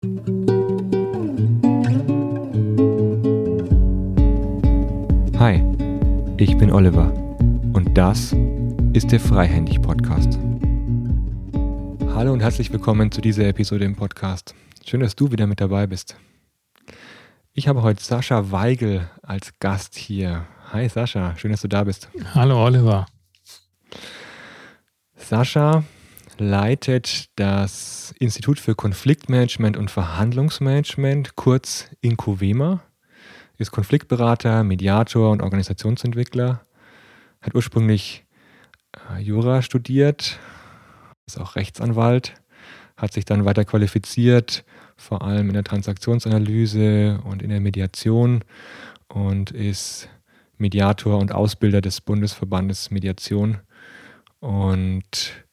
Hi, ich bin Oliver und das ist der Freihändig Podcast. Hallo und herzlich willkommen zu dieser Episode im Podcast. Schön, dass du wieder mit dabei bist. Ich habe heute Sascha Weigel als Gast hier. Hi Sascha, schön, dass du da bist. Hallo Oliver. Sascha leitet das Institut für Konfliktmanagement und Verhandlungsmanagement, kurz INCOVEMA, ist Konfliktberater, Mediator und Organisationsentwickler, hat ursprünglich äh, Jura studiert, ist auch Rechtsanwalt, hat sich dann weiter qualifiziert, vor allem in der Transaktionsanalyse und in der Mediation und ist Mediator und Ausbilder des Bundesverbandes Mediation. Und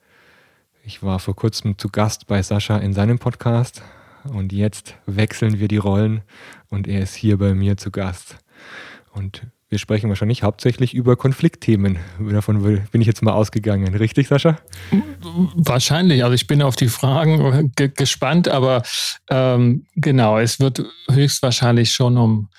ich war vor kurzem zu Gast bei Sascha in seinem Podcast und jetzt wechseln wir die Rollen und er ist hier bei mir zu Gast. Und wir sprechen wahrscheinlich hauptsächlich über Konfliktthemen. Davon bin ich jetzt mal ausgegangen. Richtig, Sascha? Wahrscheinlich. Also ich bin auf die Fragen gespannt, aber ähm, genau, es wird höchstwahrscheinlich schon um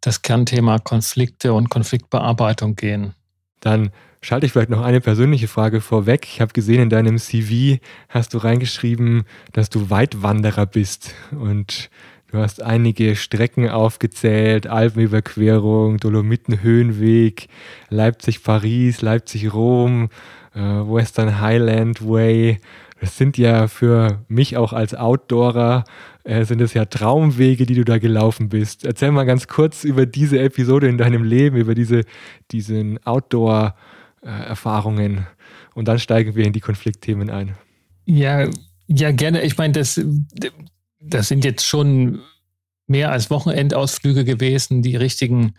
das Kernthema Konflikte und Konfliktbearbeitung gehen. Dann schalte ich vielleicht noch eine persönliche Frage vorweg. Ich habe gesehen, in deinem CV hast du reingeschrieben, dass du Weitwanderer bist und du hast einige Strecken aufgezählt, Alpenüberquerung, Dolomitenhöhenweg, Leipzig-Paris, Leipzig-Rom, äh, Western Highland Way. Das sind ja für mich auch als Outdoorer äh, sind es ja Traumwege, die du da gelaufen bist. Erzähl mal ganz kurz über diese Episode in deinem Leben, über diese diesen Outdoor-Erfahrungen äh, und dann steigen wir in die Konfliktthemen ein. Ja, ja gerne. Ich meine, das, das sind jetzt schon mehr als Wochenendausflüge gewesen, die richtigen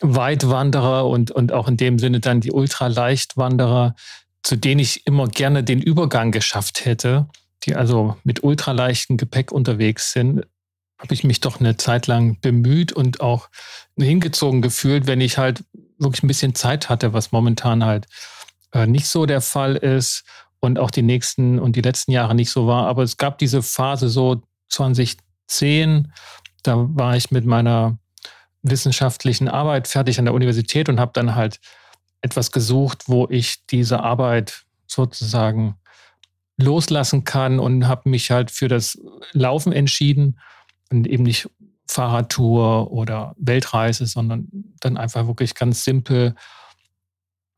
Weitwanderer und, und auch in dem Sinne dann die Ultraleichtwanderer, zu denen ich immer gerne den Übergang geschafft hätte die also mit ultraleichtem Gepäck unterwegs sind, habe ich mich doch eine Zeit lang bemüht und auch hingezogen gefühlt, wenn ich halt wirklich ein bisschen Zeit hatte, was momentan halt äh, nicht so der Fall ist und auch die nächsten und die letzten Jahre nicht so war. Aber es gab diese Phase so 2010, da war ich mit meiner wissenschaftlichen Arbeit fertig an der Universität und habe dann halt etwas gesucht, wo ich diese Arbeit sozusagen loslassen kann und habe mich halt für das Laufen entschieden und eben nicht Fahrradtour oder Weltreise, sondern dann einfach wirklich ganz simpel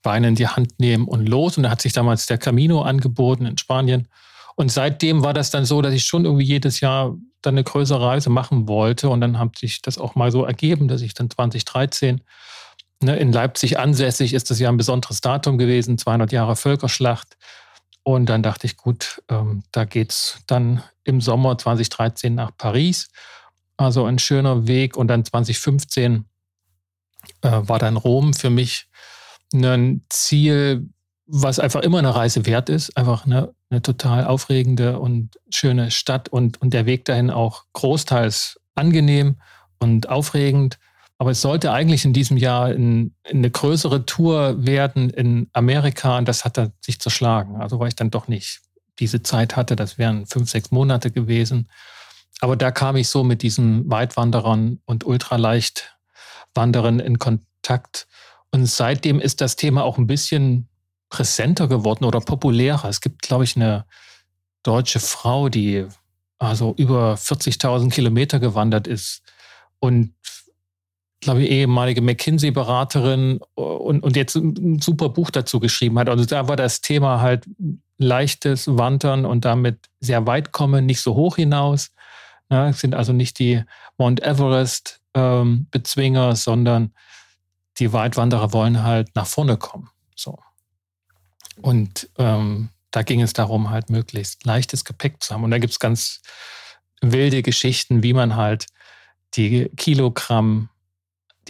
Beine in die Hand nehmen und los. Und da hat sich damals der Camino angeboten in Spanien. Und seitdem war das dann so, dass ich schon irgendwie jedes Jahr dann eine größere Reise machen wollte. Und dann hat sich das auch mal so ergeben, dass ich dann 2013 ne, in Leipzig ansässig ist das ja ein besonderes Datum gewesen, 200 Jahre Völkerschlacht. Und dann dachte ich, gut, ähm, da es dann im Sommer 2013 nach Paris. Also ein schöner Weg. Und dann 2015 äh, war dann Rom für mich ein Ziel, was einfach immer eine Reise wert ist. Einfach eine, eine total aufregende und schöne Stadt und, und der Weg dahin auch großteils angenehm und aufregend. Aber es sollte eigentlich in diesem Jahr in, in eine größere Tour werden in Amerika und das hat er sich zerschlagen. Also weil ich dann doch nicht diese Zeit hatte, das wären fünf, sechs Monate gewesen. Aber da kam ich so mit diesen Weitwanderern und Ultraleichtwanderern in Kontakt. Und seitdem ist das Thema auch ein bisschen präsenter geworden oder populärer. Es gibt, glaube ich, eine deutsche Frau, die also über 40.000 Kilometer gewandert ist und glaube ich, ehemalige McKinsey-Beraterin und, und jetzt ein super Buch dazu geschrieben hat. Also da war das Thema halt leichtes Wandern und damit sehr weit kommen, nicht so hoch hinaus. Ja, sind also nicht die Mount Everest-Bezwinger, ähm, sondern die Weitwanderer wollen halt nach vorne kommen. So. Und ähm, da ging es darum, halt möglichst leichtes Gepäck zu haben. Und da gibt es ganz wilde Geschichten, wie man halt die Kilogramm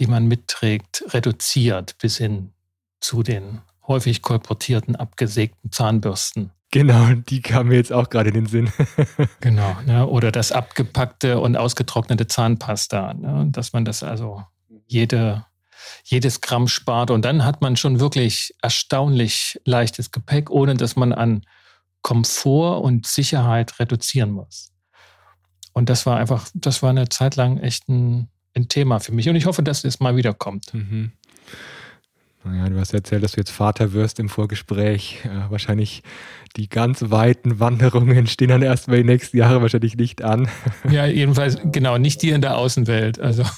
die man mitträgt, reduziert bis hin zu den häufig kolportierten abgesägten Zahnbürsten. Genau, die kamen mir jetzt auch gerade in den Sinn. genau, ne? oder das abgepackte und ausgetrocknete Zahnpasta, ne? dass man das also jede, jedes Gramm spart. Und dann hat man schon wirklich erstaunlich leichtes Gepäck, ohne dass man an Komfort und Sicherheit reduzieren muss. Und das war einfach, das war eine Zeit lang echt ein, ein Thema für mich. Und ich hoffe, dass es mal wiederkommt. Mhm. Naja, du hast erzählt, dass du jetzt Vater wirst im Vorgespräch. Äh, wahrscheinlich die ganz weiten Wanderungen stehen dann erst mal die nächsten Jahre wahrscheinlich nicht an. Ja, jedenfalls, genau, nicht die in der Außenwelt. Also.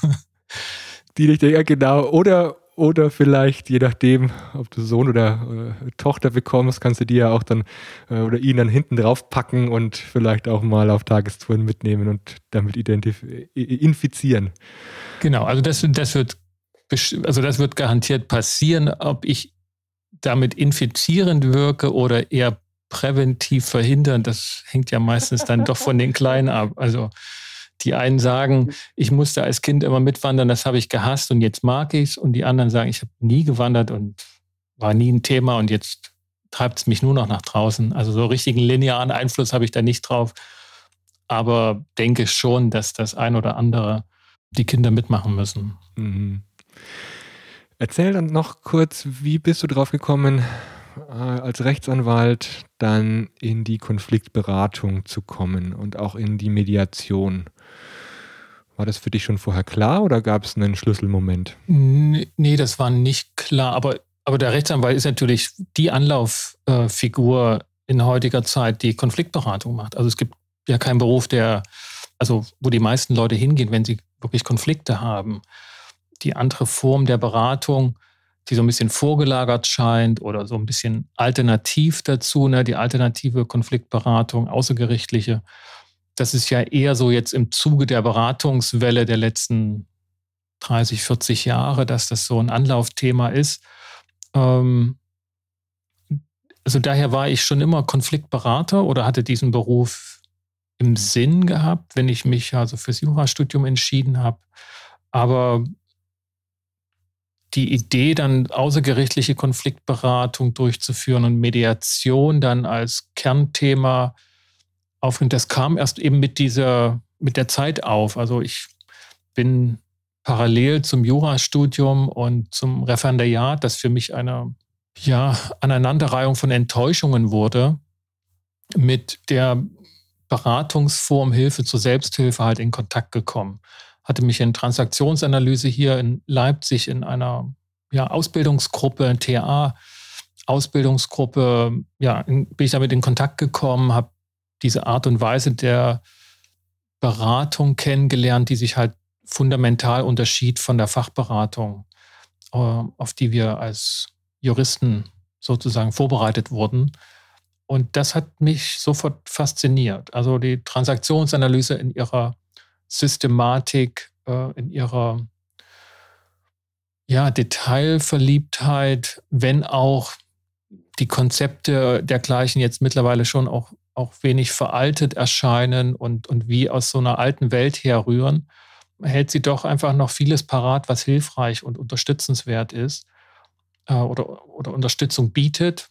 Die nicht, ja, genau. Oder, oder vielleicht, je nachdem, ob du Sohn oder äh, Tochter bekommst, kannst du die ja auch dann äh, oder ihn dann hinten drauf packen und vielleicht auch mal auf Tagestouren mitnehmen und damit identif infizieren. Genau, also das, das wird also das wird garantiert passieren, ob ich damit infizierend wirke oder eher präventiv verhindern, das hängt ja meistens dann doch von den Kleinen ab. Also die einen sagen, ich musste als Kind immer mitwandern, das habe ich gehasst und jetzt mag ich es. Und die anderen sagen, ich habe nie gewandert und war nie ein Thema und jetzt treibt es mich nur noch nach draußen. Also so richtigen linearen Einfluss habe ich da nicht drauf. Aber denke schon, dass das ein oder andere die Kinder mitmachen müssen. Mhm. Erzähl dann noch kurz, wie bist du drauf gekommen, äh, als Rechtsanwalt dann in die Konfliktberatung zu kommen und auch in die Mediation? War das für dich schon vorher klar oder gab es einen Schlüsselmoment? Nee, das war nicht klar. Aber, aber der Rechtsanwalt ist natürlich die Anlauffigur in heutiger Zeit, die Konfliktberatung macht. Also es gibt ja keinen Beruf, der, also wo die meisten Leute hingehen, wenn sie wirklich Konflikte haben. Die andere Form der Beratung, die so ein bisschen vorgelagert scheint oder so ein bisschen alternativ dazu, ne, die alternative Konfliktberatung, außergerichtliche, das ist ja eher so jetzt im Zuge der Beratungswelle der letzten 30, 40 Jahre, dass das so ein Anlaufthema ist. Ähm, also daher war ich schon immer Konfliktberater oder hatte diesen Beruf im Sinn gehabt, wenn ich mich also fürs Jurastudium entschieden habe. Aber die Idee, dann außergerichtliche Konfliktberatung durchzuführen und Mediation dann als Kernthema aufnimmt, das kam erst eben mit dieser, mit der Zeit auf. Also ich bin parallel zum Jurastudium und zum Referendariat, das für mich eine ja, Aneinanderreihung von Enttäuschungen wurde, mit der Beratungsform Hilfe zur Selbsthilfe halt in Kontakt gekommen. Hatte mich in Transaktionsanalyse hier in Leipzig in einer ja, Ausbildungsgruppe, TA, Ausbildungsgruppe, ja, bin ich damit in Kontakt gekommen, habe diese Art und Weise der Beratung kennengelernt, die sich halt fundamental unterschied von der Fachberatung, äh, auf die wir als Juristen sozusagen vorbereitet wurden. Und das hat mich sofort fasziniert. Also die Transaktionsanalyse in ihrer Systematik, äh, in ihrer ja, Detailverliebtheit, wenn auch die Konzepte dergleichen jetzt mittlerweile schon auch auch wenig veraltet erscheinen und, und wie aus so einer alten Welt herrühren, hält sie doch einfach noch vieles parat, was hilfreich und unterstützenswert ist äh, oder, oder Unterstützung bietet.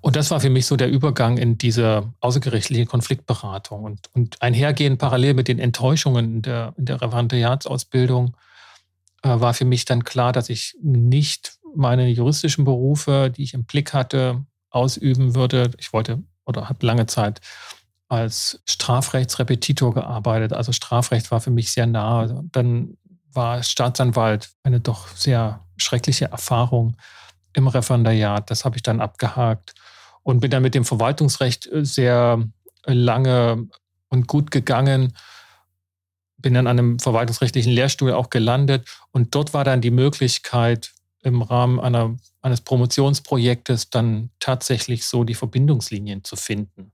Und das war für mich so der Übergang in diese außergerichtliche Konfliktberatung und, und einhergehend parallel mit den Enttäuschungen in der, in der Referendariatsausbildung äh, war für mich dann klar, dass ich nicht meine juristischen Berufe, die ich im Blick hatte, ausüben würde. Ich wollte oder habe lange Zeit als Strafrechtsrepetitor gearbeitet. Also Strafrecht war für mich sehr nah. Dann war Staatsanwalt eine doch sehr schreckliche Erfahrung im Referendariat. Das habe ich dann abgehakt und bin dann mit dem Verwaltungsrecht äh, sehr lange und gut gegangen. Bin dann an einem verwaltungsrechtlichen Lehrstuhl auch gelandet und dort war dann die Möglichkeit, im Rahmen einer, eines Promotionsprojektes dann tatsächlich so die Verbindungslinien zu finden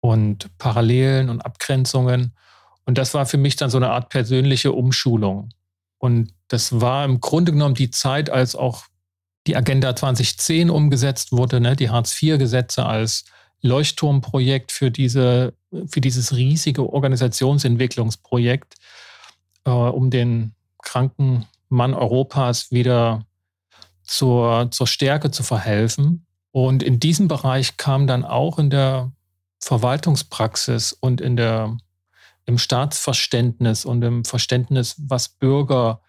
und Parallelen und Abgrenzungen. Und das war für mich dann so eine Art persönliche Umschulung. Und das war im Grunde genommen die Zeit, als auch die Agenda 2010 umgesetzt wurde, ne, die Hartz-IV-Gesetze als Leuchtturmprojekt für, diese, für dieses riesige Organisationsentwicklungsprojekt, äh, um den kranken Mann Europas wieder zur, zur Stärke zu verhelfen. Und in diesem Bereich kam dann auch in der Verwaltungspraxis und in der, im Staatsverständnis und im Verständnis, was Bürger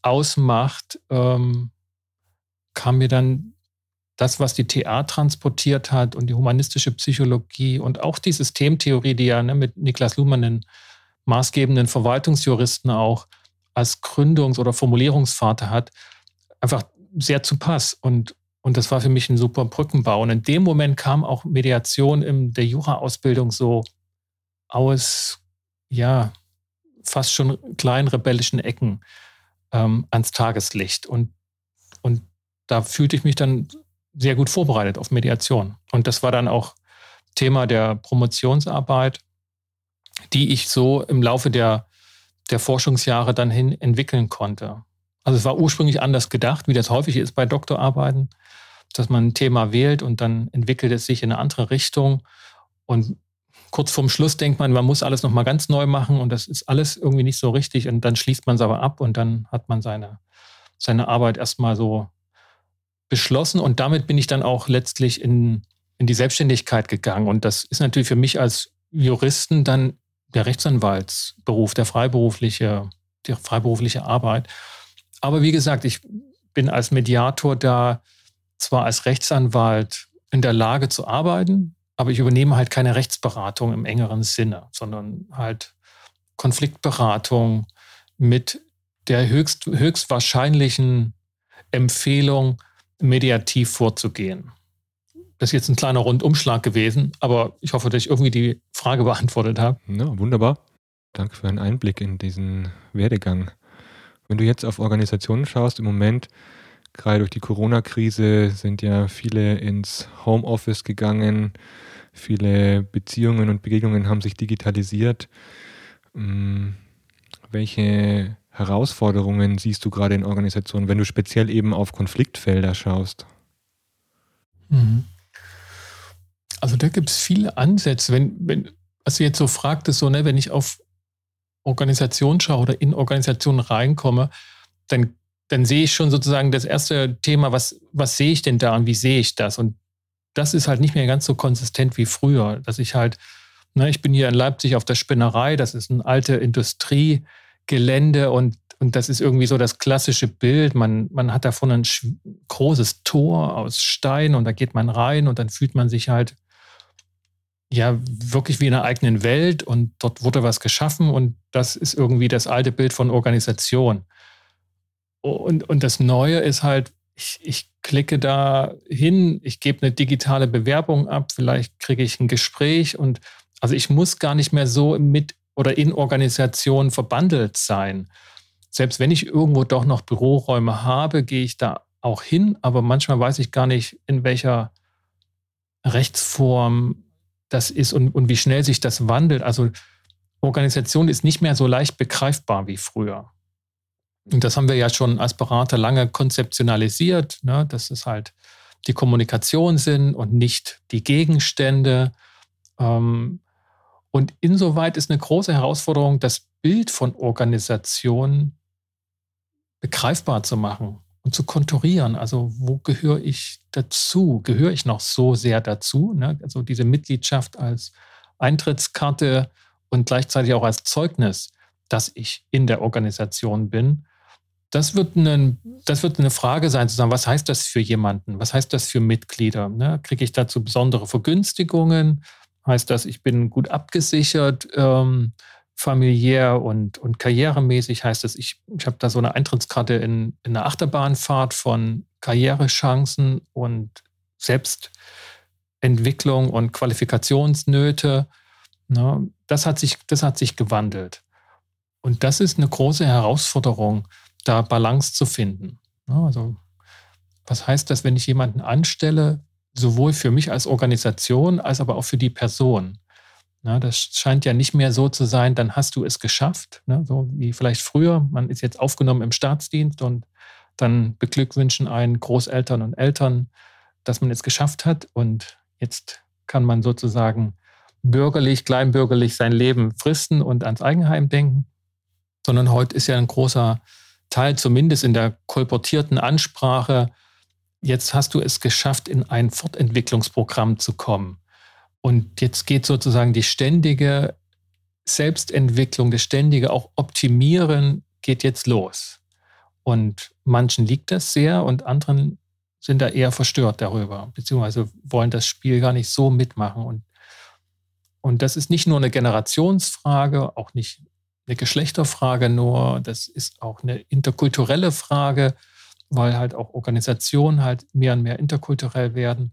ausmacht, ähm, kam mir dann das, was die TA transportiert hat und die humanistische Psychologie und auch die Systemtheorie, die ja ne, mit Niklas Luhmann, den maßgebenden Verwaltungsjuristen, auch als Gründungs- oder Formulierungsvater hat, einfach sehr zu Pass. Und, und das war für mich ein super Brückenbau. Und in dem Moment kam auch Mediation in der Jura-Ausbildung so aus, ja, fast schon kleinen rebellischen Ecken ähm, ans Tageslicht. Und, da fühlte ich mich dann sehr gut vorbereitet auf Mediation. Und das war dann auch Thema der Promotionsarbeit, die ich so im Laufe der, der Forschungsjahre dann hin entwickeln konnte. Also es war ursprünglich anders gedacht, wie das häufig ist bei Doktorarbeiten, dass man ein Thema wählt und dann entwickelt es sich in eine andere Richtung. Und kurz vorm Schluss denkt man, man muss alles nochmal ganz neu machen und das ist alles irgendwie nicht so richtig. Und dann schließt man es aber ab und dann hat man seine, seine Arbeit erstmal so beschlossen. Und damit bin ich dann auch letztlich in, in die Selbstständigkeit gegangen. Und das ist natürlich für mich als Juristen dann der Rechtsanwaltsberuf, der freiberufliche, die freiberufliche Arbeit. Aber wie gesagt, ich bin als Mediator da zwar als Rechtsanwalt in der Lage zu arbeiten, aber ich übernehme halt keine Rechtsberatung im engeren Sinne, sondern halt Konfliktberatung mit der höchst, höchstwahrscheinlichen Empfehlung, mediativ vorzugehen. Das ist jetzt ein kleiner Rundumschlag gewesen, aber ich hoffe, dass ich irgendwie die Frage beantwortet habe. Ja, wunderbar. Danke für einen Einblick in diesen Werdegang. Wenn du jetzt auf Organisationen schaust, im Moment, gerade durch die Corona-Krise, sind ja viele ins Homeoffice gegangen, viele Beziehungen und Begegnungen haben sich digitalisiert. Hm, welche Herausforderungen siehst du gerade in Organisationen, wenn du speziell eben auf Konfliktfelder schaust? Mhm. Also da gibt es viele Ansätze. Wenn, wenn, was du jetzt so fragtest, so, ne, wenn ich auf Organisation schaue oder in Organisationen reinkomme, dann, dann sehe ich schon sozusagen das erste Thema, was, was sehe ich denn da und wie sehe ich das? Und das ist halt nicht mehr ganz so konsistent wie früher, dass ich halt, ne, ich bin hier in Leipzig auf der Spinnerei, das ist ein alte Industriegelände und, und das ist irgendwie so das klassische Bild. Man, man hat davon ein großes Tor aus Stein und da geht man rein und dann fühlt man sich halt ja wirklich wie in einer eigenen Welt und dort wurde was geschaffen und das ist irgendwie das alte Bild von Organisation. Und, und das Neue ist halt, ich, ich klicke da hin, ich gebe eine digitale Bewerbung ab, vielleicht kriege ich ein Gespräch und also ich muss gar nicht mehr so mit oder in Organisationen verbandelt sein. Selbst wenn ich irgendwo doch noch Büroräume habe, gehe ich da auch hin, aber manchmal weiß ich gar nicht, in welcher Rechtsform das ist und, und wie schnell sich das wandelt. Also Organisation ist nicht mehr so leicht begreifbar wie früher. Und das haben wir ja schon als Berater lange konzeptionalisiert, ne, dass es halt die Kommunikation sind und nicht die Gegenstände. Ähm, und insoweit ist eine große Herausforderung, das Bild von Organisation begreifbar zu machen und zu konturieren. Also wo gehöre ich dazu? Gehöre ich noch so sehr dazu? Ne? Also diese Mitgliedschaft als Eintrittskarte und gleichzeitig auch als Zeugnis, dass ich in der Organisation bin. Das wird, eine, das wird eine Frage sein, zu sagen, was heißt das für jemanden? Was heißt das für Mitglieder? Ne? Kriege ich dazu besondere Vergünstigungen? Heißt das, ich bin gut abgesichert? Ähm, familiär und, und karrieremäßig heißt es, ich, ich habe da so eine Eintrittskarte in, in eine Achterbahnfahrt von Karrierechancen und Selbstentwicklung und Qualifikationsnöte. Ne, das, hat sich, das hat sich gewandelt. Und das ist eine große Herausforderung, da Balance zu finden. Ne, also, was heißt das, wenn ich jemanden anstelle, sowohl für mich als Organisation als aber auch für die Person? Na, das scheint ja nicht mehr so zu sein, dann hast du es geschafft, ne? so wie vielleicht früher. Man ist jetzt aufgenommen im Staatsdienst und dann beglückwünschen einen Großeltern und Eltern, dass man es geschafft hat und jetzt kann man sozusagen bürgerlich, kleinbürgerlich sein Leben fristen und ans Eigenheim denken, sondern heute ist ja ein großer Teil, zumindest in der kolportierten Ansprache, jetzt hast du es geschafft, in ein Fortentwicklungsprogramm zu kommen. Und jetzt geht sozusagen die ständige Selbstentwicklung, das ständige auch Optimieren geht jetzt los. Und manchen liegt das sehr und anderen sind da eher verstört darüber, beziehungsweise wollen das Spiel gar nicht so mitmachen. Und, und das ist nicht nur eine Generationsfrage, auch nicht eine Geschlechterfrage nur, das ist auch eine interkulturelle Frage, weil halt auch Organisationen halt mehr und mehr interkulturell werden.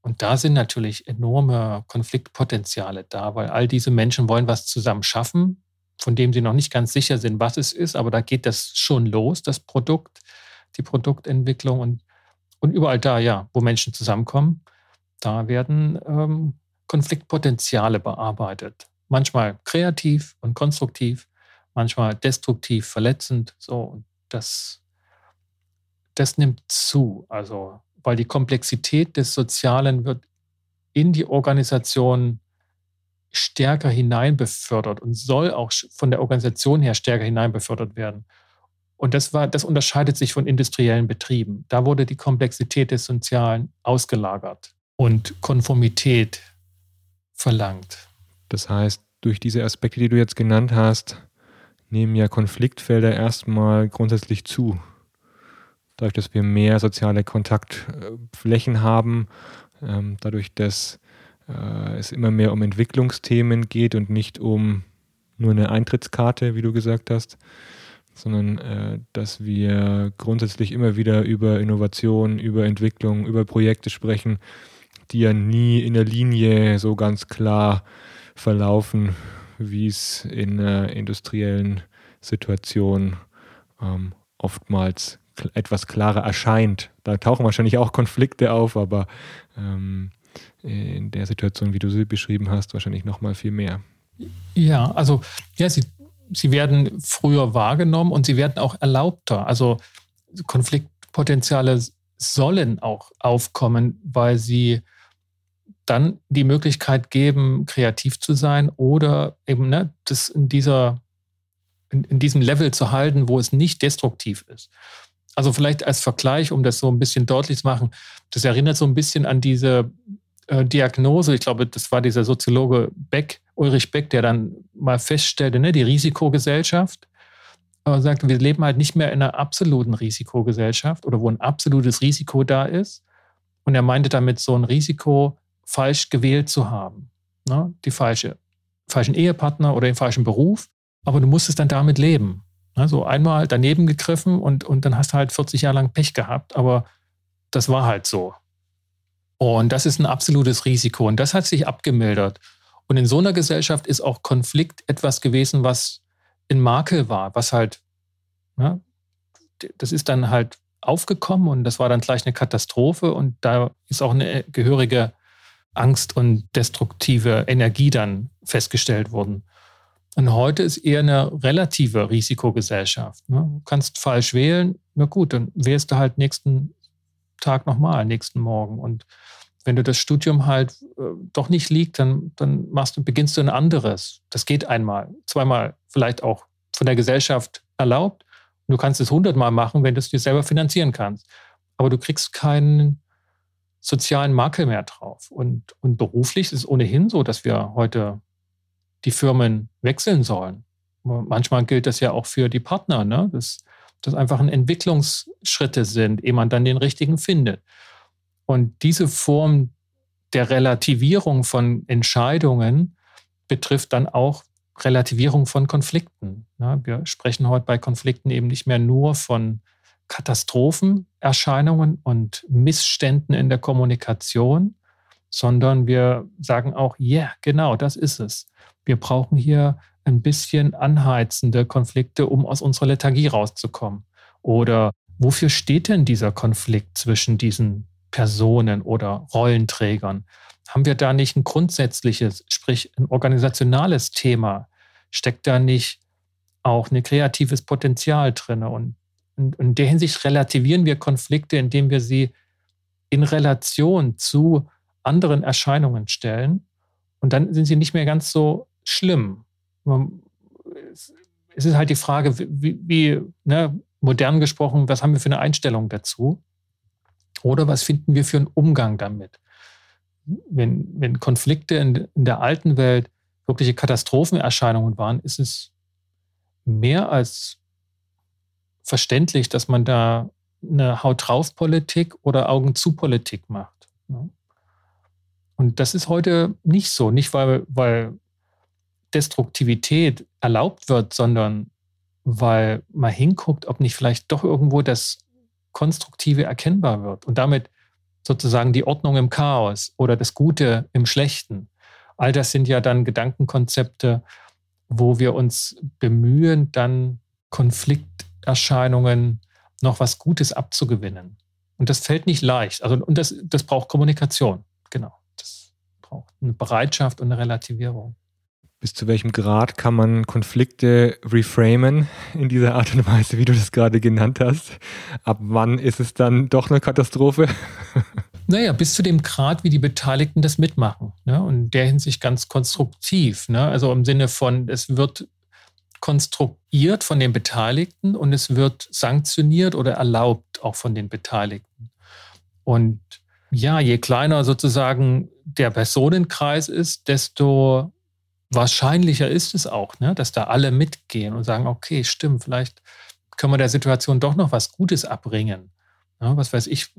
Und da sind natürlich enorme Konfliktpotenziale da, weil all diese Menschen wollen was zusammen schaffen, von dem sie noch nicht ganz sicher sind, was es ist, aber da geht das schon los, das Produkt, die Produktentwicklung und, und überall da, ja, wo Menschen zusammenkommen, da werden ähm, Konfliktpotenziale bearbeitet. Manchmal kreativ und konstruktiv, manchmal destruktiv, verletzend, so, das, das nimmt zu. Also weil die Komplexität des Sozialen wird in die Organisation stärker hinein befördert und soll auch von der Organisation her stärker hinein befördert werden. Und das war, das unterscheidet sich von industriellen Betrieben. Da wurde die Komplexität des Sozialen ausgelagert und Konformität verlangt. Das heißt, durch diese Aspekte, die du jetzt genannt hast, nehmen ja Konfliktfelder erstmal grundsätzlich zu dadurch, dass wir mehr soziale Kontaktflächen haben, ähm, dadurch, dass äh, es immer mehr um Entwicklungsthemen geht und nicht um nur eine Eintrittskarte, wie du gesagt hast, sondern äh, dass wir grundsätzlich immer wieder über Innovation, über Entwicklung, über Projekte sprechen, die ja nie in der Linie so ganz klar verlaufen, wie es in einer industriellen Situation ähm, oftmals etwas klarer erscheint. Da tauchen wahrscheinlich auch Konflikte auf, aber ähm, in der Situation, wie du sie beschrieben hast, wahrscheinlich noch mal viel mehr. Ja, also ja, sie, sie werden früher wahrgenommen und sie werden auch erlaubter. Also Konfliktpotenziale sollen auch aufkommen, weil sie dann die Möglichkeit geben, kreativ zu sein oder eben ne, das in dieser in, in diesem Level zu halten, wo es nicht destruktiv ist. Also vielleicht als Vergleich, um das so ein bisschen deutlich zu machen, das erinnert so ein bisschen an diese äh, Diagnose, ich glaube, das war dieser Soziologe Beck, Ulrich Beck, der dann mal feststellte, ne, die Risikogesellschaft, äh, sagte, wir leben halt nicht mehr in einer absoluten Risikogesellschaft oder wo ein absolutes Risiko da ist. Und er meinte damit so ein Risiko falsch gewählt zu haben. Ne? Die falsche, falschen Ehepartner oder den falschen Beruf. Aber du musstest dann damit leben. Also einmal daneben gegriffen und, und dann hast du halt 40 Jahre lang Pech gehabt, aber das war halt so. Und das ist ein absolutes Risiko und das hat sich abgemildert. Und in so einer Gesellschaft ist auch Konflikt etwas gewesen, was in Makel war, was halt, ja, das ist dann halt aufgekommen und das war dann gleich eine Katastrophe und da ist auch eine gehörige Angst und destruktive Energie dann festgestellt worden. Und heute ist eher eine relative Risikogesellschaft. Ne? Du kannst falsch wählen, na gut, dann wählst du halt nächsten Tag nochmal, nächsten Morgen. Und wenn du das Studium halt äh, doch nicht liegt, dann, dann machst du, beginnst du ein anderes. Das geht einmal, zweimal, vielleicht auch von der Gesellschaft erlaubt. Und du kannst es hundertmal machen, wenn du es dir selber finanzieren kannst. Aber du kriegst keinen sozialen Makel mehr drauf. Und, und beruflich ist es ohnehin so, dass wir heute die Firmen wechseln sollen. Manchmal gilt das ja auch für die Partner, ne? dass das einfach ein Entwicklungsschritte sind, ehe man dann den richtigen findet. Und diese Form der Relativierung von Entscheidungen betrifft dann auch Relativierung von Konflikten. Ne? Wir sprechen heute bei Konflikten eben nicht mehr nur von Katastrophenerscheinungen und Missständen in der Kommunikation, sondern wir sagen auch, ja, yeah, genau, das ist es wir brauchen hier ein bisschen anheizende Konflikte, um aus unserer Lethargie rauszukommen. Oder wofür steht denn dieser Konflikt zwischen diesen Personen oder Rollenträgern? Haben wir da nicht ein grundsätzliches, sprich ein organisationales Thema? Steckt da nicht auch ein kreatives Potenzial drin? Und in der Hinsicht relativieren wir Konflikte, indem wir sie in Relation zu anderen Erscheinungen stellen. Und dann sind sie nicht mehr ganz so schlimm. Es ist halt die Frage, wie, wie ne, modern gesprochen, was haben wir für eine Einstellung dazu? Oder was finden wir für einen Umgang damit? Wenn, wenn Konflikte in, in der alten Welt wirkliche Katastrophenerscheinungen waren, ist es mehr als verständlich, dass man da eine Haut drauf Politik oder Augen zu Politik macht. Ne? Und das ist heute nicht so, nicht weil, weil Destruktivität erlaubt wird, sondern weil man hinguckt, ob nicht vielleicht doch irgendwo das Konstruktive erkennbar wird und damit sozusagen die Ordnung im Chaos oder das Gute im Schlechten. All das sind ja dann Gedankenkonzepte, wo wir uns bemühen, dann Konflikterscheinungen noch was Gutes abzugewinnen. Und das fällt nicht leicht. Also, und das, das braucht Kommunikation. Genau. Das braucht eine Bereitschaft und eine Relativierung. Bis zu welchem Grad kann man Konflikte reframen in dieser Art und Weise, wie du das gerade genannt hast? Ab wann ist es dann doch eine Katastrophe? Naja, bis zu dem Grad, wie die Beteiligten das mitmachen. Ne? Und in der Hinsicht ganz konstruktiv. Ne? Also im Sinne von, es wird konstruiert von den Beteiligten und es wird sanktioniert oder erlaubt auch von den Beteiligten. Und ja, je kleiner sozusagen der Personenkreis ist, desto wahrscheinlicher ist es auch, ne, dass da alle mitgehen und sagen, okay, stimmt, vielleicht können wir der Situation doch noch was Gutes abbringen. Ja, was weiß ich,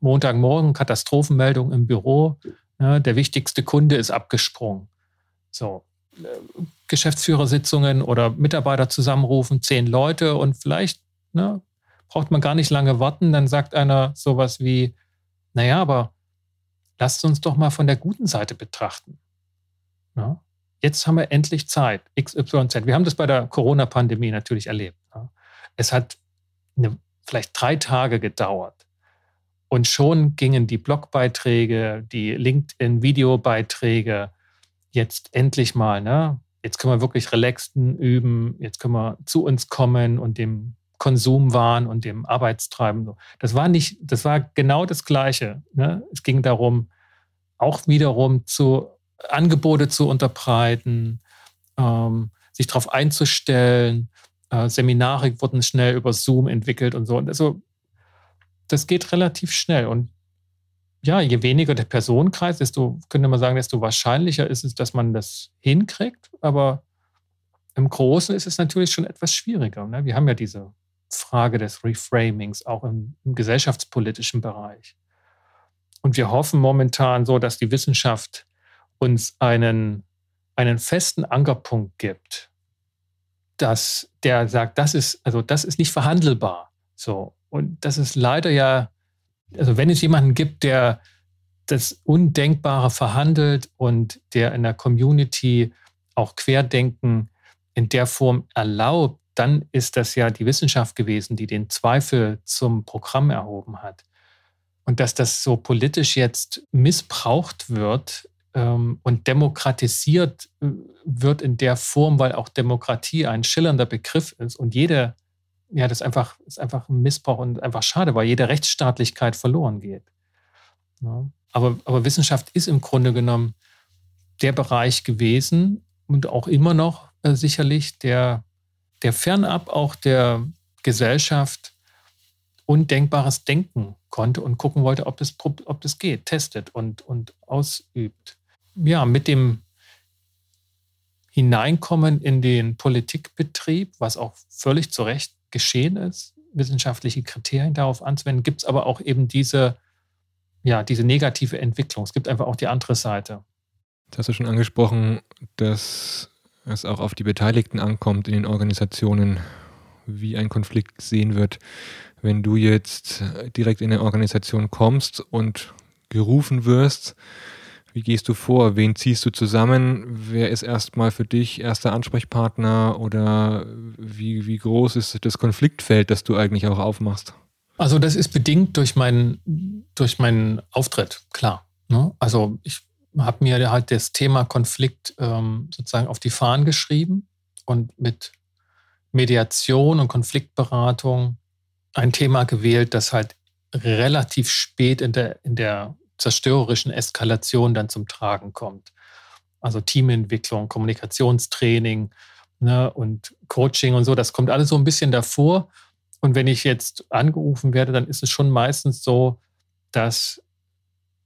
Montagmorgen Katastrophenmeldung im Büro, ja, der wichtigste Kunde ist abgesprungen. So, äh, Geschäftsführersitzungen oder Mitarbeiter zusammenrufen, zehn Leute und vielleicht ne, braucht man gar nicht lange warten, dann sagt einer sowas wie, naja, aber lasst uns doch mal von der guten Seite betrachten. Ja? Jetzt haben wir endlich Zeit, XYZ. Wir haben das bei der Corona-Pandemie natürlich erlebt. Es hat eine, vielleicht drei Tage gedauert. Und schon gingen die Blogbeiträge, die LinkedIn-Videobeiträge jetzt endlich mal, ne? Jetzt können wir wirklich relaxten üben, jetzt können wir zu uns kommen und dem Konsumwahn und dem Arbeitstreiben. Das war nicht, das war genau das Gleiche. Ne? Es ging darum, auch wiederum zu Angebote zu unterbreiten, ähm, sich darauf einzustellen. Äh, Seminare wurden schnell über Zoom entwickelt und so. Und also das geht relativ schnell. Und ja, je weniger der Personenkreis, desto, könnte man sagen, desto wahrscheinlicher ist es, dass man das hinkriegt. Aber im Großen ist es natürlich schon etwas schwieriger. Ne? Wir haben ja diese Frage des Reframings auch im, im gesellschaftspolitischen Bereich. Und wir hoffen momentan so, dass die Wissenschaft uns einen, einen festen Ankerpunkt gibt, dass der sagt, das ist, also das ist nicht verhandelbar. So. Und das ist leider ja, also wenn es jemanden gibt, der das Undenkbare verhandelt und der in der Community auch Querdenken in der Form erlaubt, dann ist das ja die Wissenschaft gewesen, die den Zweifel zum Programm erhoben hat. Und dass das so politisch jetzt missbraucht wird, und demokratisiert äh, wird in der Form, weil auch Demokratie ein schillernder Begriff ist und jede, ja, das ist einfach, ist einfach ein Missbrauch und einfach schade, weil jede Rechtsstaatlichkeit verloren geht. Ja. Aber, aber Wissenschaft ist im Grunde genommen der Bereich gewesen und auch immer noch äh, sicherlich, der, der fernab auch der Gesellschaft undenkbares Denken konnte und gucken wollte, ob das, ob das geht, testet und, und ausübt ja, mit dem Hineinkommen in den Politikbetrieb, was auch völlig zu Recht geschehen ist, wissenschaftliche Kriterien darauf anzuwenden, gibt es aber auch eben diese, ja, diese negative Entwicklung. Es gibt einfach auch die andere Seite. Das hast du schon angesprochen, dass es auch auf die Beteiligten ankommt in den Organisationen, wie ein Konflikt gesehen wird. Wenn du jetzt direkt in eine Organisation kommst und gerufen wirst, wie gehst du vor? Wen ziehst du zusammen? Wer ist erstmal für dich erster Ansprechpartner oder wie, wie groß ist das Konfliktfeld, das du eigentlich auch aufmachst? Also das ist bedingt durch meinen, durch meinen Auftritt, klar. Ne? Also ich habe mir halt das Thema Konflikt ähm, sozusagen auf die Fahnen geschrieben und mit Mediation und Konfliktberatung ein Thema gewählt, das halt relativ spät in der, in der zerstörerischen Eskalation dann zum Tragen kommt. Also Teamentwicklung, Kommunikationstraining ne, und Coaching und so, das kommt alles so ein bisschen davor. Und wenn ich jetzt angerufen werde, dann ist es schon meistens so, dass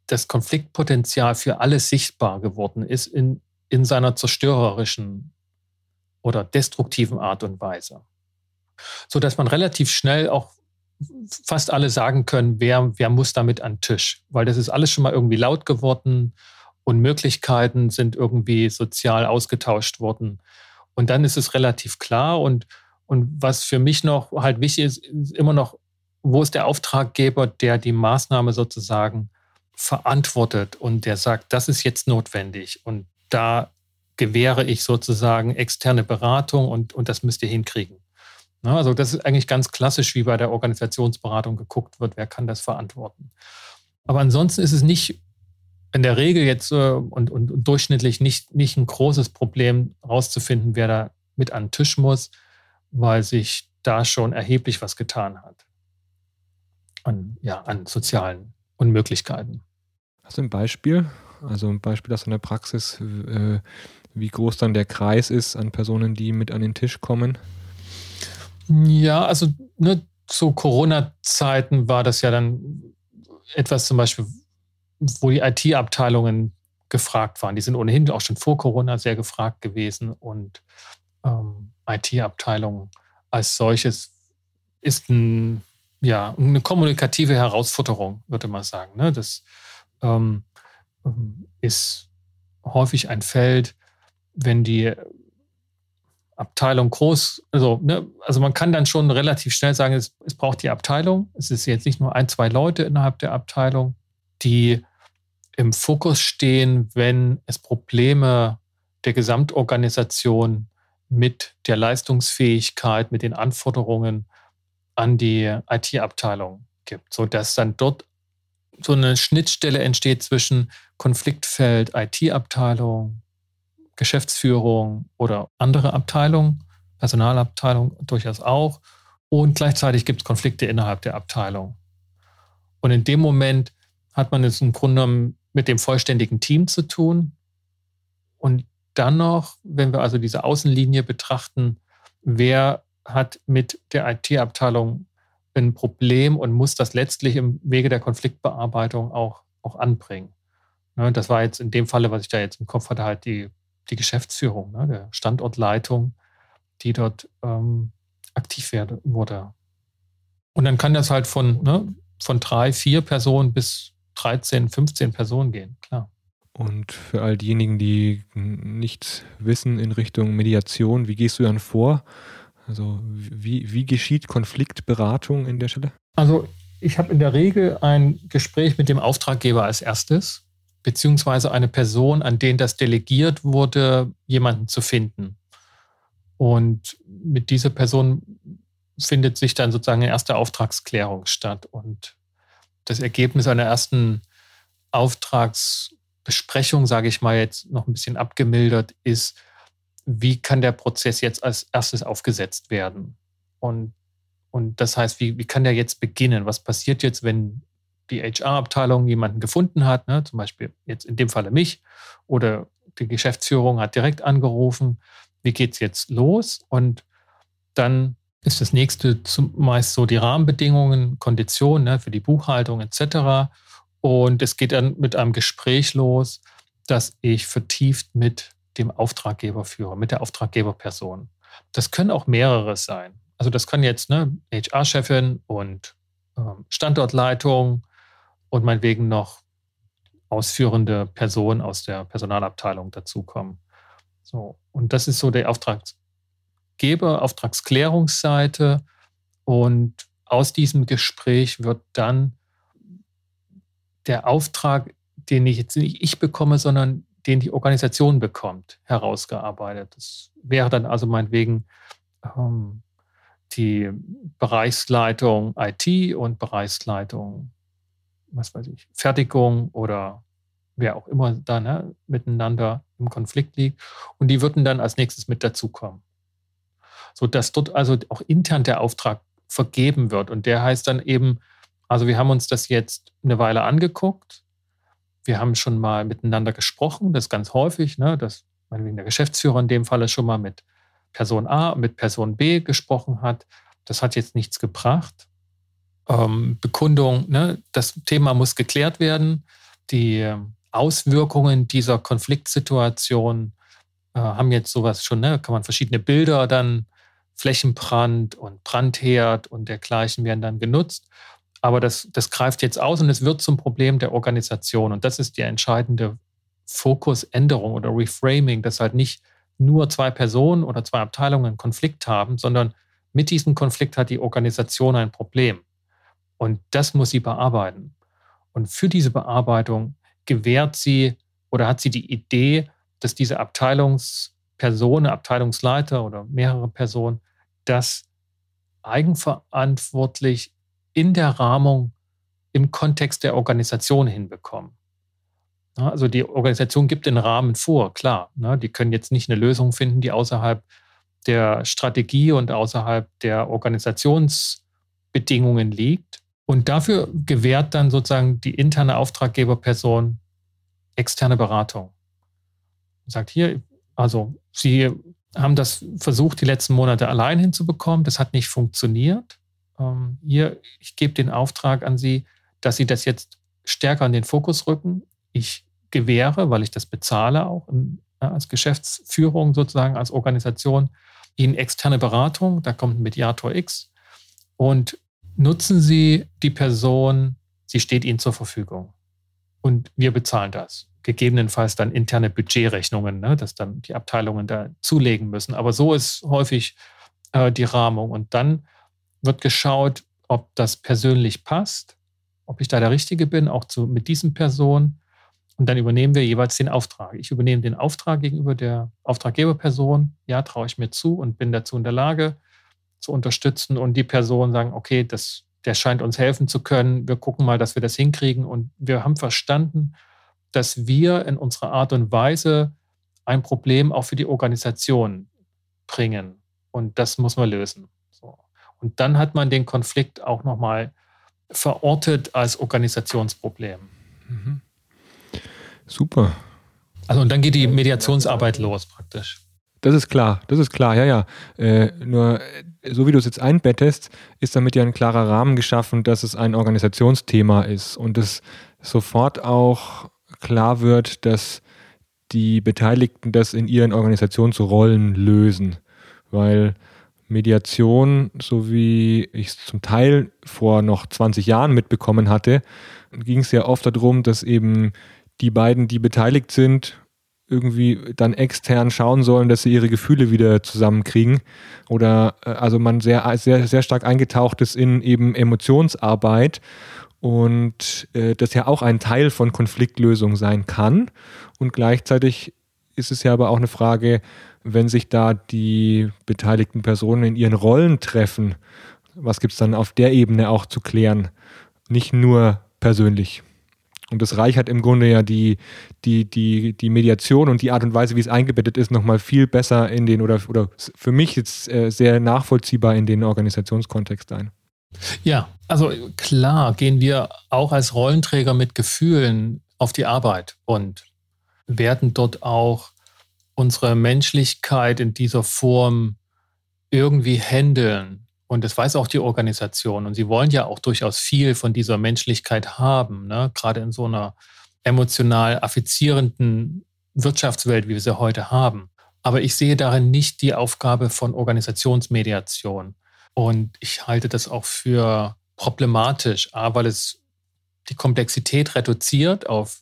das Konfliktpotenzial für alle sichtbar geworden ist in, in seiner zerstörerischen oder destruktiven Art und Weise. So dass man relativ schnell auch fast alle sagen können, wer, wer muss damit an den Tisch. Weil das ist alles schon mal irgendwie laut geworden und Möglichkeiten sind irgendwie sozial ausgetauscht worden. Und dann ist es relativ klar. Und, und was für mich noch halt wichtig ist, ist immer noch, wo ist der Auftraggeber, der die Maßnahme sozusagen verantwortet und der sagt, das ist jetzt notwendig. Und da gewähre ich sozusagen externe Beratung und, und das müsst ihr hinkriegen. Also das ist eigentlich ganz klassisch, wie bei der Organisationsberatung geguckt wird, wer kann das verantworten. Aber ansonsten ist es nicht in der Regel jetzt äh, und, und, und, durchschnittlich nicht, nicht ein großes Problem, rauszufinden, wer da mit an den Tisch muss, weil sich da schon erheblich was getan hat. An, ja, an sozialen Unmöglichkeiten. Hast du ein Beispiel? Also ein Beispiel aus einer Praxis, äh, wie groß dann der Kreis ist an Personen, die mit an den Tisch kommen? Ja, also ne, zu Corona-Zeiten war das ja dann etwas zum Beispiel, wo die IT-Abteilungen gefragt waren. Die sind ohnehin auch schon vor Corona sehr gefragt gewesen und ähm, IT-Abteilung als solches ist ein, ja, eine kommunikative Herausforderung, würde man sagen. Ne? Das ähm, ist häufig ein Feld, wenn die Abteilung groß, also, ne, also man kann dann schon relativ schnell sagen, es, es braucht die Abteilung. Es ist jetzt nicht nur ein, zwei Leute innerhalb der Abteilung, die im Fokus stehen, wenn es Probleme der Gesamtorganisation mit der Leistungsfähigkeit, mit den Anforderungen an die IT-Abteilung gibt, sodass dann dort so eine Schnittstelle entsteht zwischen Konfliktfeld, IT-Abteilung, Geschäftsführung oder andere Abteilungen, Personalabteilung durchaus auch. Und gleichzeitig gibt es Konflikte innerhalb der Abteilung. Und in dem Moment hat man es im Grunde genommen mit dem vollständigen Team zu tun. Und dann noch, wenn wir also diese Außenlinie betrachten, wer hat mit der IT-Abteilung ein Problem und muss das letztlich im Wege der Konfliktbearbeitung auch, auch anbringen. Ne, das war jetzt in dem Falle, was ich da jetzt im Kopf hatte, halt die, die Geschäftsführung, ne, der Standortleitung, die dort ähm, aktiv werde, wurde. Und dann kann das halt von, ne, von drei, vier Personen bis 13, 15 Personen gehen, klar. Und für all diejenigen, die nichts wissen in Richtung Mediation, wie gehst du dann vor? Also wie, wie geschieht Konfliktberatung in der Stelle? Also ich habe in der Regel ein Gespräch mit dem Auftraggeber als erstes, beziehungsweise eine Person, an den das delegiert wurde, jemanden zu finden. Und mit dieser Person findet sich dann sozusagen eine erste Auftragsklärung statt. Und das Ergebnis einer ersten Auftragsbesprechung, sage ich mal jetzt noch ein bisschen abgemildert, ist, wie kann der Prozess jetzt als erstes aufgesetzt werden? Und, und das heißt, wie, wie kann der jetzt beginnen? Was passiert jetzt, wenn die HR-Abteilung jemanden gefunden hat, ne? zum Beispiel jetzt in dem Falle mich oder die Geschäftsführung hat direkt angerufen, wie geht es jetzt los? Und dann ist das nächste zumeist so die Rahmenbedingungen, Konditionen ne, für die Buchhaltung etc. Und es geht dann mit einem Gespräch los, das ich vertieft mit dem Auftraggeber führe, mit der Auftraggeberperson. Das können auch mehrere sein. Also das kann jetzt ne, HR-Chefin und ähm, Standortleitung und meinetwegen noch ausführende Person aus der Personalabteilung dazukommen. So, und das ist so der Auftragsgeber, Auftragsklärungsseite. Und aus diesem Gespräch wird dann der Auftrag, den ich jetzt nicht ich bekomme, sondern den die Organisation bekommt, herausgearbeitet. Das wäre dann also meinetwegen ähm, die Bereichsleitung IT und Bereichsleitung, was weiß ich, Fertigung oder wer auch immer da ne, miteinander im Konflikt liegt. Und die würden dann als nächstes mit dazukommen. Sodass dort also auch intern der Auftrag vergeben wird. Und der heißt dann eben, also wir haben uns das jetzt eine Weile angeguckt, wir haben schon mal miteinander gesprochen, das ganz häufig, ne, dass meinetwegen der Geschäftsführer in dem Falle schon mal mit Person A und mit Person B gesprochen hat. Das hat jetzt nichts gebracht. Ähm, Bekundung, ne, das Thema muss geklärt werden. Die Auswirkungen dieser Konfliktsituation äh, haben jetzt sowas schon, ne, kann man verschiedene Bilder dann Flächenbrand und Brandherd und dergleichen werden dann genutzt. Aber das, das greift jetzt aus und es wird zum Problem der Organisation. Und das ist die entscheidende Fokusänderung oder Reframing, dass halt nicht nur zwei Personen oder zwei Abteilungen einen Konflikt haben, sondern mit diesem Konflikt hat die Organisation ein Problem. Und das muss sie bearbeiten. Und für diese Bearbeitung gewährt sie oder hat sie die Idee, dass diese Abteilungsperson, Abteilungsleiter oder mehrere Personen das eigenverantwortlich in der Rahmung im Kontext der Organisation hinbekommen. Also die Organisation gibt den Rahmen vor, klar. Ne? Die können jetzt nicht eine Lösung finden, die außerhalb der Strategie und außerhalb der Organisationsbedingungen liegt. Und dafür gewährt dann sozusagen die interne Auftraggeberperson externe Beratung. Sagt hier, also Sie haben das versucht, die letzten Monate allein hinzubekommen. Das hat nicht funktioniert. Ähm, hier, ich gebe den Auftrag an Sie, dass Sie das jetzt stärker in den Fokus rücken. Ich gewähre, weil ich das bezahle, auch in, als Geschäftsführung sozusagen, als Organisation, Ihnen externe Beratung. Da kommt ein Mediator X. Und nutzen Sie die Person, sie steht Ihnen zur Verfügung. Und wir bezahlen das. Gegebenenfalls dann interne Budgetrechnungen, ne, dass dann die Abteilungen da zulegen müssen. Aber so ist häufig äh, die Rahmung. Und dann wird geschaut, ob das persönlich passt, ob ich da der Richtige bin, auch zu, mit diesen Personen. Und dann übernehmen wir jeweils den Auftrag. Ich übernehme den Auftrag gegenüber der Auftraggeberperson. Ja, traue ich mir zu und bin dazu in der Lage zu unterstützen. Und die Personen sagen, okay, das, der scheint uns helfen zu können. Wir gucken mal, dass wir das hinkriegen. Und wir haben verstanden, dass wir in unserer Art und Weise ein Problem auch für die Organisation bringen. Und das muss man lösen. So. Und dann hat man den Konflikt auch nochmal verortet als Organisationsproblem. Mhm. Super. Also und dann geht die Mediationsarbeit los praktisch. Das ist klar, das ist klar, ja, ja. Äh, nur so wie du es jetzt einbettest, ist damit ja ein klarer Rahmen geschaffen, dass es ein Organisationsthema ist und es sofort auch klar wird, dass die Beteiligten das in ihren Organisationsrollen lösen. Weil Mediation, so wie ich es zum Teil vor noch 20 Jahren mitbekommen hatte, ging es ja oft darum, dass eben die beiden, die beteiligt sind, irgendwie dann extern schauen sollen, dass sie ihre Gefühle wieder zusammenkriegen. Oder äh, also man sehr, sehr, sehr stark eingetaucht ist in eben Emotionsarbeit und äh, das ja auch ein Teil von Konfliktlösung sein kann. Und gleichzeitig ist es ja aber auch eine Frage, wenn sich da die beteiligten Personen in ihren Rollen treffen, was gibt es dann auf der Ebene auch zu klären? Nicht nur persönlich. Und das reichert im Grunde ja die, die, die, die Mediation und die Art und Weise, wie es eingebettet ist, nochmal viel besser in den oder, oder für mich jetzt äh, sehr nachvollziehbar in den Organisationskontext ein. Ja, also klar gehen wir auch als Rollenträger mit Gefühlen auf die Arbeit und werden dort auch unsere Menschlichkeit in dieser Form irgendwie handeln. Und das weiß auch die Organisation. Und sie wollen ja auch durchaus viel von dieser Menschlichkeit haben, ne? gerade in so einer emotional affizierenden Wirtschaftswelt, wie wir sie heute haben. Aber ich sehe darin nicht die Aufgabe von Organisationsmediation. Und ich halte das auch für problematisch, A, weil es die Komplexität reduziert auf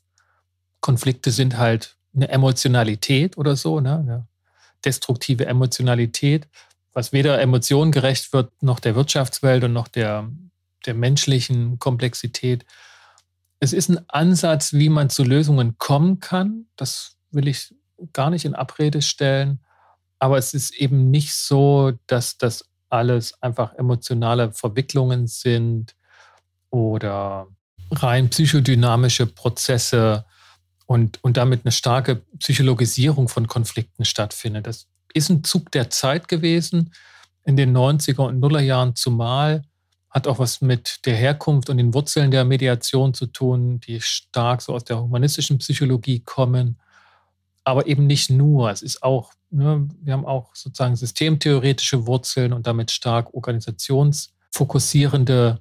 Konflikte sind halt eine Emotionalität oder so, ne? eine destruktive Emotionalität was weder Emotionen gerecht wird, noch der Wirtschaftswelt und noch der, der menschlichen Komplexität. Es ist ein Ansatz, wie man zu Lösungen kommen kann. Das will ich gar nicht in Abrede stellen. Aber es ist eben nicht so, dass das alles einfach emotionale Verwicklungen sind oder rein psychodynamische Prozesse und, und damit eine starke Psychologisierung von Konflikten stattfindet. Das ist ein Zug der Zeit gewesen in den 90er und Nullerjahren zumal. Hat auch was mit der Herkunft und den Wurzeln der Mediation zu tun, die stark so aus der humanistischen Psychologie kommen. Aber eben nicht nur. Es ist auch, ne, wir haben auch sozusagen systemtheoretische Wurzeln und damit stark organisationsfokussierende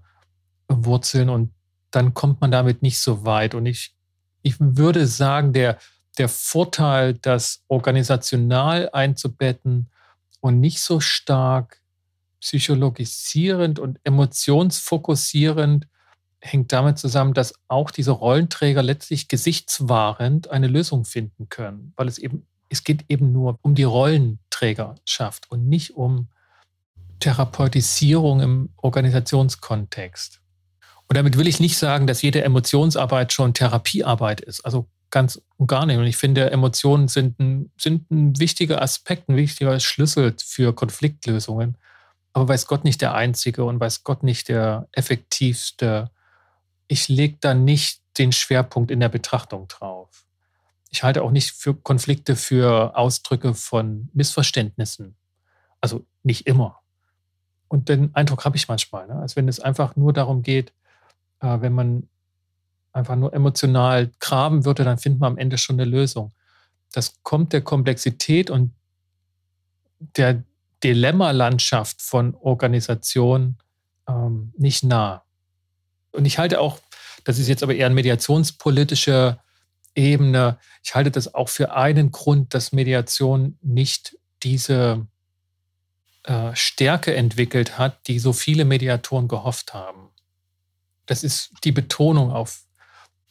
Wurzeln. Und dann kommt man damit nicht so weit. Und ich, ich würde sagen, der, der Vorteil, das organisational einzubetten und nicht so stark psychologisierend und emotionsfokussierend hängt damit zusammen, dass auch diese Rollenträger letztlich gesichtswahrend eine Lösung finden können, weil es eben, es geht eben nur um die Rollenträgerschaft und nicht um Therapeutisierung im Organisationskontext. Und damit will ich nicht sagen, dass jede Emotionsarbeit schon Therapiearbeit ist. Also ganz und gar nicht. Und ich finde, Emotionen sind ein, sind ein wichtiger Aspekt, ein wichtiger Schlüssel für Konfliktlösungen. Aber weiß Gott nicht der einzige und weiß Gott nicht der effektivste. Ich lege da nicht den Schwerpunkt in der Betrachtung drauf. Ich halte auch nicht für Konflikte für Ausdrücke von Missverständnissen. Also nicht immer. Und den Eindruck habe ich manchmal, ne? als wenn es einfach nur darum geht, äh, wenn man einfach nur emotional graben würde, dann findet man am Ende schon eine Lösung. Das kommt der Komplexität und der Dilemma-Landschaft von Organisation ähm, nicht nah. Und ich halte auch, das ist jetzt aber eher eine mediationspolitische Ebene, ich halte das auch für einen Grund, dass Mediation nicht diese äh, Stärke entwickelt hat, die so viele Mediatoren gehofft haben. Das ist die Betonung auf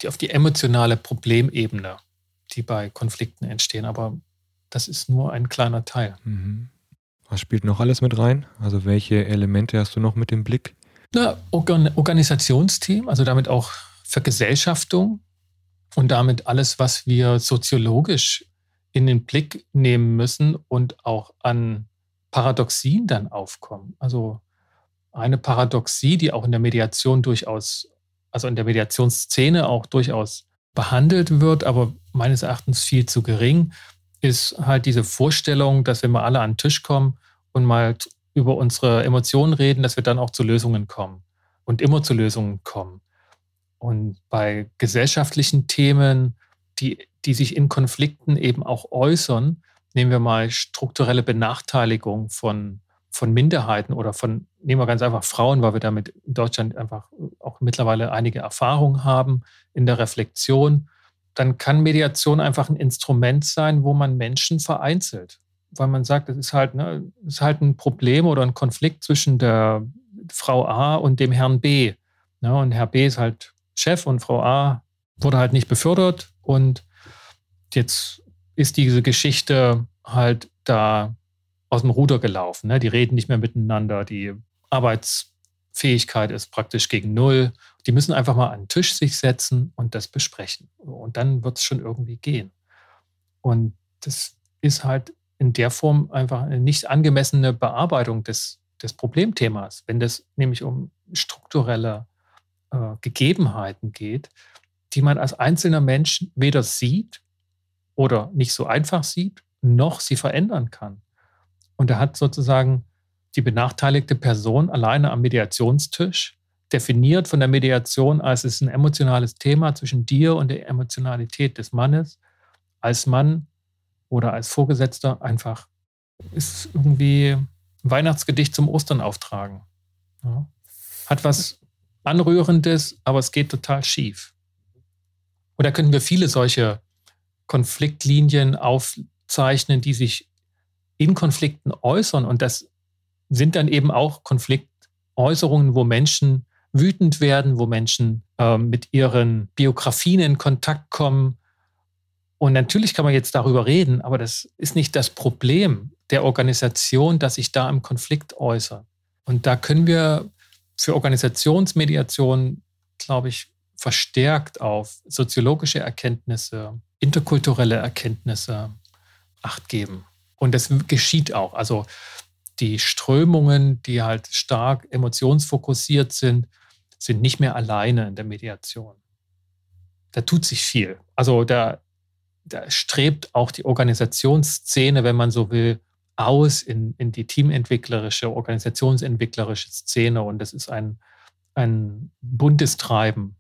die, auf die emotionale Problemebene, die bei Konflikten entstehen. Aber das ist nur ein kleiner Teil. Mhm. Was spielt noch alles mit rein? Also welche Elemente hast du noch mit dem Blick? Na, Organ Organisationsteam, also damit auch Vergesellschaftung und damit alles, was wir soziologisch in den Blick nehmen müssen und auch an Paradoxien dann aufkommen. Also eine Paradoxie, die auch in der Mediation durchaus also in der Mediationsszene auch durchaus behandelt wird, aber meines Erachtens viel zu gering, ist halt diese Vorstellung, dass wenn wir alle an den Tisch kommen und mal über unsere Emotionen reden, dass wir dann auch zu Lösungen kommen und immer zu Lösungen kommen. Und bei gesellschaftlichen Themen, die, die sich in Konflikten eben auch äußern, nehmen wir mal strukturelle Benachteiligung von von Minderheiten oder von, nehmen wir ganz einfach Frauen, weil wir damit in Deutschland einfach auch mittlerweile einige Erfahrungen haben in der Reflexion, dann kann Mediation einfach ein Instrument sein, wo man Menschen vereinzelt. Weil man sagt, es ist halt, ne, ist halt ein Problem oder ein Konflikt zwischen der Frau A und dem Herrn B. Ne, und Herr B ist halt Chef und Frau A wurde halt nicht befördert. Und jetzt ist diese Geschichte halt da aus dem Ruder gelaufen. Ne? Die reden nicht mehr miteinander, die Arbeitsfähigkeit ist praktisch gegen Null. Die müssen einfach mal an den Tisch sich setzen und das besprechen. Und dann wird es schon irgendwie gehen. Und das ist halt in der Form einfach eine nicht angemessene Bearbeitung des, des Problemthemas. Wenn das nämlich um strukturelle äh, Gegebenheiten geht, die man als einzelner Mensch weder sieht oder nicht so einfach sieht, noch sie verändern kann. Und er hat sozusagen die benachteiligte Person alleine am Mediationstisch definiert von der Mediation als es ein emotionales Thema zwischen dir und der Emotionalität des Mannes. Als Mann oder als Vorgesetzter einfach ist irgendwie ein Weihnachtsgedicht zum Ostern auftragen. Ja. Hat was Anrührendes, aber es geht total schief. Und da können wir viele solche Konfliktlinien aufzeichnen, die sich in Konflikten äußern. Und das sind dann eben auch Konfliktäußerungen, wo Menschen wütend werden, wo Menschen äh, mit ihren Biografien in Kontakt kommen. Und natürlich kann man jetzt darüber reden, aber das ist nicht das Problem der Organisation, dass sich da im Konflikt äußert. Und da können wir für Organisationsmediation, glaube ich, verstärkt auf soziologische Erkenntnisse, interkulturelle Erkenntnisse acht geben. Und das geschieht auch. Also die Strömungen, die halt stark emotionsfokussiert sind, sind nicht mehr alleine in der Mediation. Da tut sich viel. Also da, da strebt auch die Organisationsszene, wenn man so will, aus in, in die teamentwicklerische, organisationsentwicklerische Szene. Und das ist ein, ein buntes Treiben.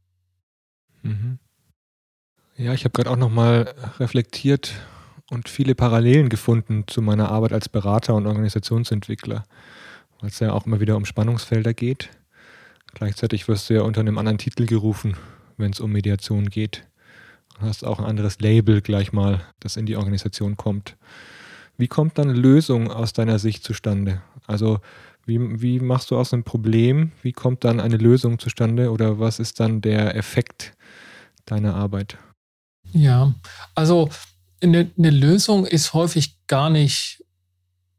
Mhm. Ja, ich habe gerade auch noch mal reflektiert, und viele Parallelen gefunden zu meiner Arbeit als Berater und Organisationsentwickler, weil es ja auch immer wieder um Spannungsfelder geht. Gleichzeitig wirst du ja unter einem anderen Titel gerufen, wenn es um Mediation geht. Du hast auch ein anderes Label gleich mal, das in die Organisation kommt. Wie kommt dann eine Lösung aus deiner Sicht zustande? Also Wie, wie machst du aus einem Problem? Wie kommt dann eine Lösung zustande oder was ist dann der Effekt deiner Arbeit? Ja, also eine, eine Lösung ist häufig gar nicht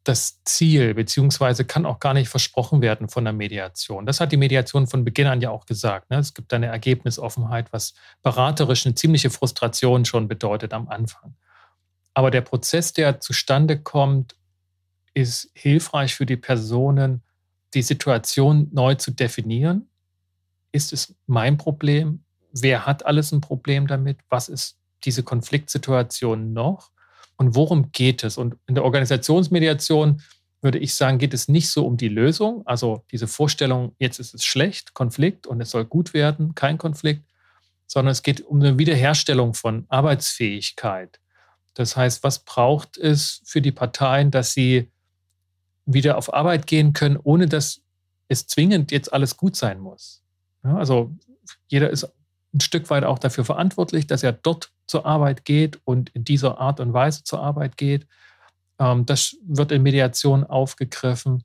das Ziel, beziehungsweise kann auch gar nicht versprochen werden von der Mediation. Das hat die Mediation von Beginn an ja auch gesagt. Ne? Es gibt eine Ergebnisoffenheit, was beraterisch eine ziemliche Frustration schon bedeutet am Anfang. Aber der Prozess, der zustande kommt, ist hilfreich für die Personen, die Situation neu zu definieren. Ist es mein Problem? Wer hat alles ein Problem damit? Was ist diese Konfliktsituation noch? Und worum geht es? Und in der Organisationsmediation würde ich sagen, geht es nicht so um die Lösung, also diese Vorstellung, jetzt ist es schlecht, Konflikt und es soll gut werden, kein Konflikt, sondern es geht um eine Wiederherstellung von Arbeitsfähigkeit. Das heißt, was braucht es für die Parteien, dass sie wieder auf Arbeit gehen können, ohne dass es zwingend jetzt alles gut sein muss? Ja, also jeder ist ein Stück weit auch dafür verantwortlich, dass er dort zur Arbeit geht und in dieser Art und Weise zur Arbeit geht. Ähm, das wird in Mediation aufgegriffen.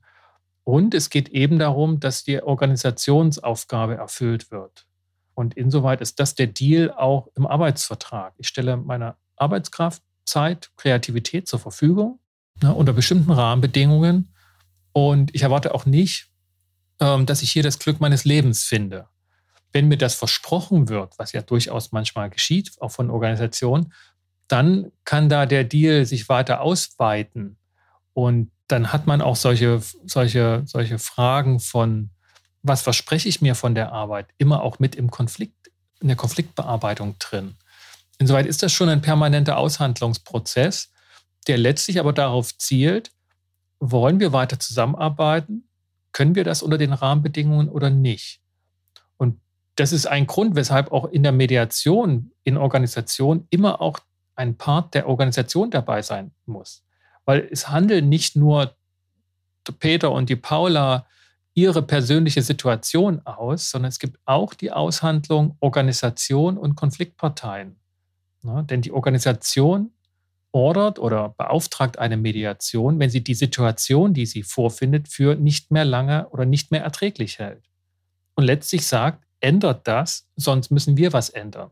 Und es geht eben darum, dass die Organisationsaufgabe erfüllt wird. Und insoweit ist das der Deal auch im Arbeitsvertrag. Ich stelle meiner Arbeitskraft Zeit, Kreativität zur Verfügung ne, unter bestimmten Rahmenbedingungen. Und ich erwarte auch nicht, ähm, dass ich hier das Glück meines Lebens finde wenn mir das versprochen wird, was ja durchaus manchmal geschieht, auch von Organisationen, dann kann da der Deal sich weiter ausweiten. Und dann hat man auch solche, solche, solche Fragen von, was verspreche ich mir von der Arbeit, immer auch mit im Konflikt, in der Konfliktbearbeitung drin. Insoweit ist das schon ein permanenter Aushandlungsprozess, der letztlich aber darauf zielt, wollen wir weiter zusammenarbeiten? Können wir das unter den Rahmenbedingungen oder nicht? Das ist ein Grund, weshalb auch in der Mediation in Organisationen immer auch ein Part der Organisation dabei sein muss. Weil es handeln nicht nur Peter und die Paula ihre persönliche Situation aus, sondern es gibt auch die Aushandlung Organisation und Konfliktparteien. Ja, denn die Organisation ordert oder beauftragt eine Mediation, wenn sie die Situation, die sie vorfindet, für nicht mehr lange oder nicht mehr erträglich hält. Und letztlich sagt, ändert das, sonst müssen wir was ändern.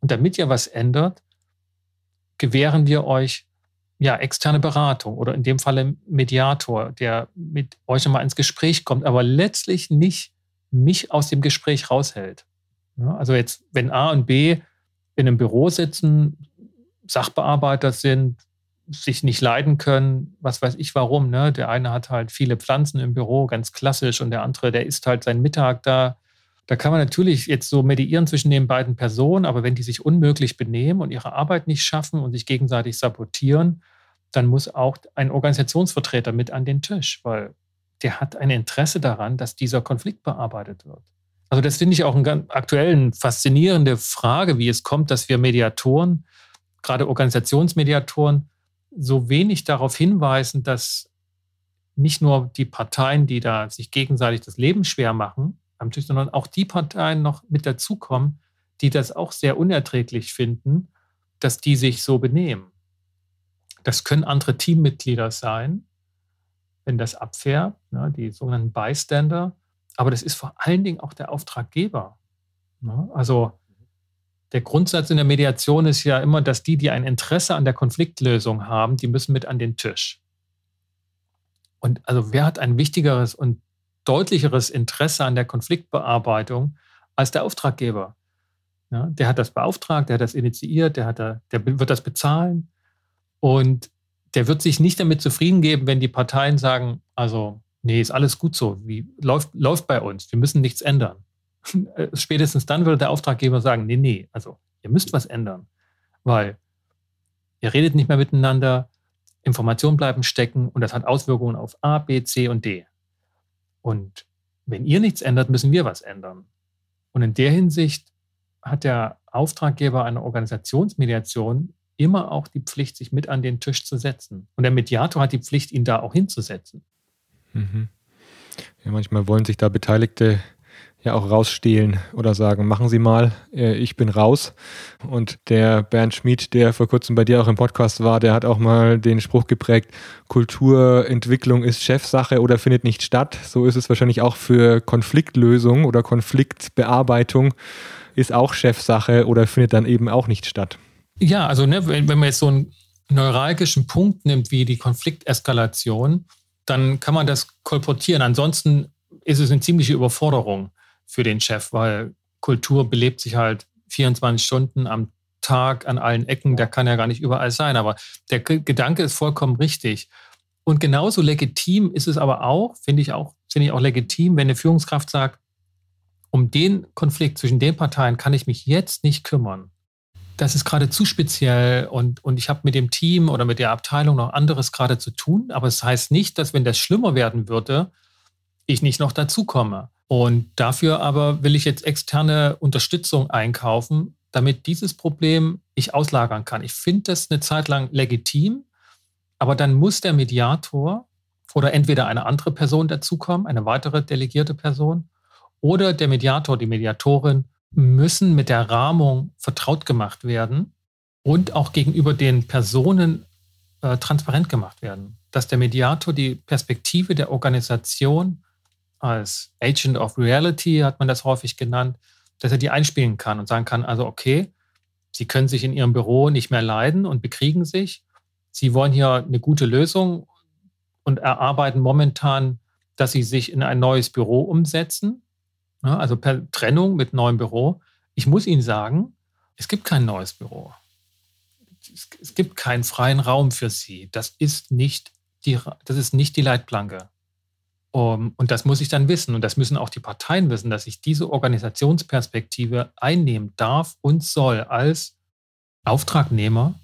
Und damit ihr was ändert, gewähren wir euch ja externe Beratung oder in dem Falle Mediator, der mit euch mal ins Gespräch kommt, aber letztlich nicht mich aus dem Gespräch raushält. Ja, also jetzt, wenn A und B in einem Büro sitzen, Sachbearbeiter sind, sich nicht leiden können, was weiß ich warum. Ne? Der eine hat halt viele Pflanzen im Büro, ganz klassisch, und der andere, der isst halt seinen Mittag da da kann man natürlich jetzt so mediieren zwischen den beiden Personen, aber wenn die sich unmöglich benehmen und ihre Arbeit nicht schaffen und sich gegenseitig sabotieren, dann muss auch ein Organisationsvertreter mit an den Tisch, weil der hat ein Interesse daran, dass dieser Konflikt bearbeitet wird. Also das finde ich auch eine ganz aktuell faszinierende Frage, wie es kommt, dass wir Mediatoren, gerade Organisationsmediatoren, so wenig darauf hinweisen, dass nicht nur die Parteien, die da sich gegenseitig das Leben schwer machen, am Tisch, sondern auch die Parteien noch mit dazukommen, die das auch sehr unerträglich finden, dass die sich so benehmen. Das können andere Teammitglieder sein, wenn das abfährt, ne, die sogenannten Bystander, aber das ist vor allen Dingen auch der Auftraggeber. Ne? Also der Grundsatz in der Mediation ist ja immer, dass die, die ein Interesse an der Konfliktlösung haben, die müssen mit an den Tisch. Und also wer hat ein wichtigeres und deutlicheres Interesse an der Konfliktbearbeitung als der Auftraggeber. Ja, der hat das beauftragt, der hat das initiiert, der, hat da, der wird das bezahlen und der wird sich nicht damit zufrieden geben, wenn die Parteien sagen, also nee, ist alles gut so, wie läuft, läuft bei uns, wir müssen nichts ändern. Spätestens dann würde der Auftraggeber sagen, nee, nee, also ihr müsst was ändern, weil ihr redet nicht mehr miteinander, Informationen bleiben stecken und das hat Auswirkungen auf A, B, C und D. Und wenn ihr nichts ändert, müssen wir was ändern. Und in der Hinsicht hat der Auftraggeber einer Organisationsmediation immer auch die Pflicht, sich mit an den Tisch zu setzen. Und der Mediator hat die Pflicht, ihn da auch hinzusetzen. Mhm. Ja, manchmal wollen sich da Beteiligte ja auch rausstehlen oder sagen, machen Sie mal, äh, ich bin raus. Und der Bernd Schmid, der vor kurzem bei dir auch im Podcast war, der hat auch mal den Spruch geprägt, Kulturentwicklung ist Chefsache oder findet nicht statt. So ist es wahrscheinlich auch für Konfliktlösung oder Konfliktbearbeitung ist auch Chefsache oder findet dann eben auch nicht statt. Ja, also ne, wenn, wenn man jetzt so einen neuralgischen Punkt nimmt wie die Konflikteskalation, dann kann man das kolportieren. Ansonsten ist es eine ziemliche Überforderung für den Chef, weil Kultur belebt sich halt 24 Stunden am Tag an allen Ecken. Der kann ja gar nicht überall sein. Aber der Gedanke ist vollkommen richtig. Und genauso legitim ist es aber auch, finde ich auch, finde ich auch legitim, wenn eine Führungskraft sagt, um den Konflikt zwischen den Parteien kann ich mich jetzt nicht kümmern. Das ist gerade zu speziell und, und ich habe mit dem Team oder mit der Abteilung noch anderes gerade zu tun. Aber es das heißt nicht, dass wenn das schlimmer werden würde, ich nicht noch dazukomme. Und dafür aber will ich jetzt externe Unterstützung einkaufen, damit dieses Problem ich auslagern kann. Ich finde das eine Zeit lang legitim, aber dann muss der Mediator oder entweder eine andere Person dazukommen, eine weitere delegierte Person, oder der Mediator, die Mediatorin müssen mit der Rahmung vertraut gemacht werden und auch gegenüber den Personen äh, transparent gemacht werden, dass der Mediator die Perspektive der Organisation als Agent of Reality, hat man das häufig genannt, dass er die einspielen kann und sagen kann, also okay, Sie können sich in Ihrem Büro nicht mehr leiden und bekriegen sich. Sie wollen hier eine gute Lösung und erarbeiten momentan, dass Sie sich in ein neues Büro umsetzen, also per Trennung mit neuem Büro. Ich muss Ihnen sagen, es gibt kein neues Büro. Es gibt keinen freien Raum für Sie. Das ist nicht die, das ist nicht die Leitplanke. Um, und das muss ich dann wissen. Und das müssen auch die Parteien wissen, dass ich diese Organisationsperspektive einnehmen darf und soll als Auftragnehmer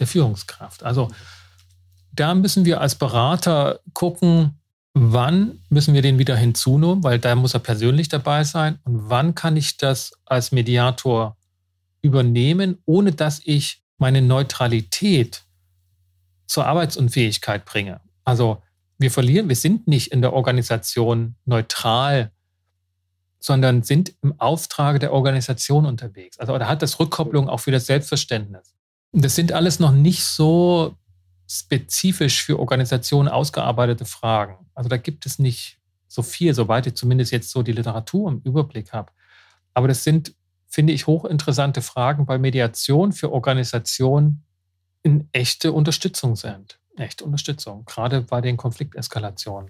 der Führungskraft. Also da müssen wir als Berater gucken, wann müssen wir den wieder hinzunehmen, weil da muss er persönlich dabei sein. Und wann kann ich das als Mediator übernehmen, ohne dass ich meine Neutralität zur Arbeitsunfähigkeit bringe. Also wir verlieren, wir sind nicht in der Organisation neutral, sondern sind im Auftrage der Organisation unterwegs. Also da hat das Rückkopplung auch für das Selbstverständnis. Das sind alles noch nicht so spezifisch für Organisationen ausgearbeitete Fragen. Also da gibt es nicht so viel, soweit ich zumindest jetzt so die Literatur im Überblick habe. Aber das sind, finde ich, hochinteressante Fragen, weil Mediation für Organisationen in echte Unterstützung sind echte Unterstützung, gerade bei den Konflikteskalationen.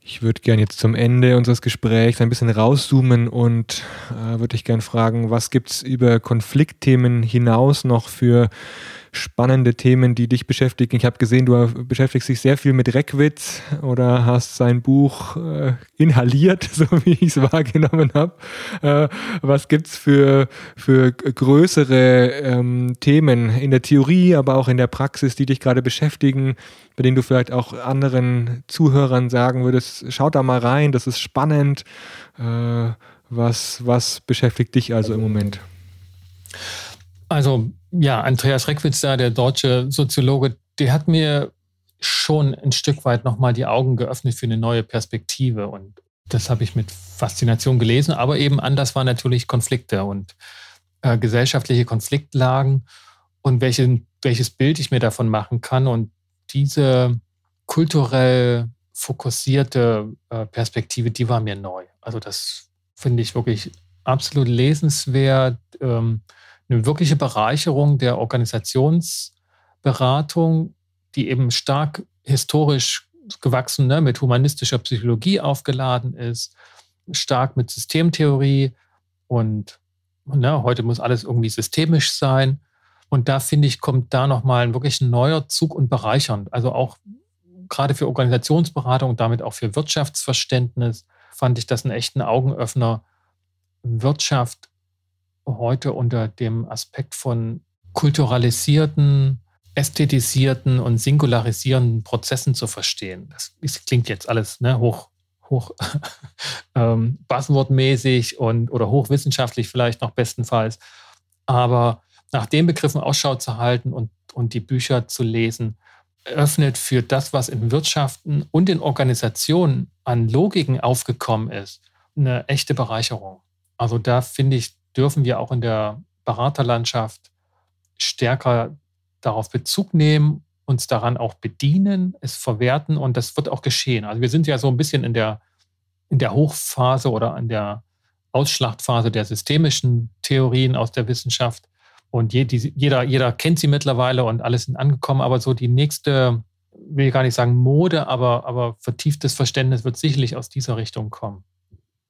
Ich würde gerne jetzt zum Ende unseres Gesprächs ein bisschen rauszoomen und äh, würde dich gerne fragen, was gibt es über Konfliktthemen hinaus noch für spannende Themen, die dich beschäftigen. Ich habe gesehen, du beschäftigst dich sehr viel mit Reckwitz oder hast sein Buch äh, inhaliert, so wie ich es wahrgenommen habe. Äh, was gibt es für, für größere ähm, Themen in der Theorie, aber auch in der Praxis, die dich gerade beschäftigen, bei denen du vielleicht auch anderen Zuhörern sagen würdest, schaut da mal rein, das ist spannend. Äh, was, was beschäftigt dich also im Moment? Also ja, Andreas Reckwitz da, der deutsche Soziologe, der hat mir schon ein Stück weit nochmal die Augen geöffnet für eine neue Perspektive. Und das habe ich mit Faszination gelesen. Aber eben anders waren natürlich Konflikte und äh, gesellschaftliche Konfliktlagen und welche, welches Bild ich mir davon machen kann. Und diese kulturell fokussierte äh, Perspektive, die war mir neu. Also das finde ich wirklich absolut lesenswert. Ähm, eine wirkliche Bereicherung der Organisationsberatung, die eben stark historisch gewachsen, ne, mit humanistischer Psychologie aufgeladen ist, stark mit Systemtheorie und ne, heute muss alles irgendwie systemisch sein. Und da finde ich, kommt da nochmal ein wirklich neuer Zug und bereichernd. Also auch gerade für Organisationsberatung und damit auch für Wirtschaftsverständnis fand ich das einen echten Augenöffner. Wirtschaft heute unter dem Aspekt von kulturalisierten, ästhetisierten und singularisierenden Prozessen zu verstehen. Das, das klingt jetzt alles ne, hoch, hoch ähm, buzzwordmäßig und oder hochwissenschaftlich vielleicht noch bestenfalls. Aber nach den Begriffen Ausschau zu halten und, und die Bücher zu lesen, öffnet für das, was in Wirtschaften und in Organisationen an Logiken aufgekommen ist, eine echte Bereicherung. Also da finde ich, dürfen wir auch in der Beraterlandschaft stärker darauf Bezug nehmen, uns daran auch bedienen, es verwerten und das wird auch geschehen. Also wir sind ja so ein bisschen in der, in der Hochphase oder an der Ausschlachtphase der systemischen Theorien aus der Wissenschaft. Und jeder, jeder kennt sie mittlerweile und alles sind angekommen. Aber so die nächste, will ich gar nicht sagen Mode, aber, aber vertieftes Verständnis wird sicherlich aus dieser Richtung kommen.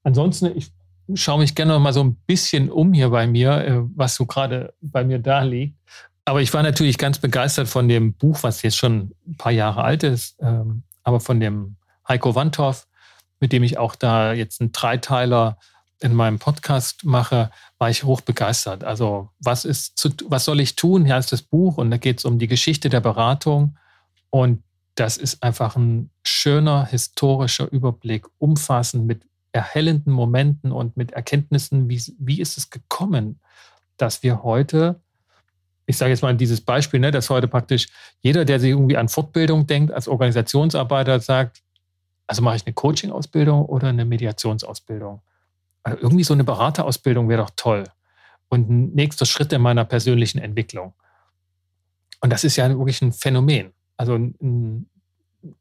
Ansonsten, ich schaue mich gerne noch mal so ein bisschen um hier bei mir, äh, was so gerade bei mir da liegt. Aber ich war natürlich ganz begeistert von dem Buch, was jetzt schon ein paar Jahre alt ist, ähm, aber von dem Heiko Wandhoff, mit dem ich auch da jetzt einen Dreiteiler in meinem Podcast mache, war ich hoch begeistert. Also was ist zu, was soll ich tun? Hier ist das Buch und da geht es um die Geschichte der Beratung und das ist einfach ein schöner historischer Überblick, umfassend mit erhellenden Momenten und mit Erkenntnissen, wie, wie ist es gekommen, dass wir heute, ich sage jetzt mal dieses Beispiel, ne, dass heute praktisch jeder, der sich irgendwie an Fortbildung denkt, als Organisationsarbeiter sagt, also mache ich eine Coaching-Ausbildung oder eine Mediationsausbildung. Also irgendwie so eine Beraterausbildung wäre doch toll. Und ein nächster Schritt in meiner persönlichen Entwicklung. Und das ist ja wirklich ein Phänomen. Also in,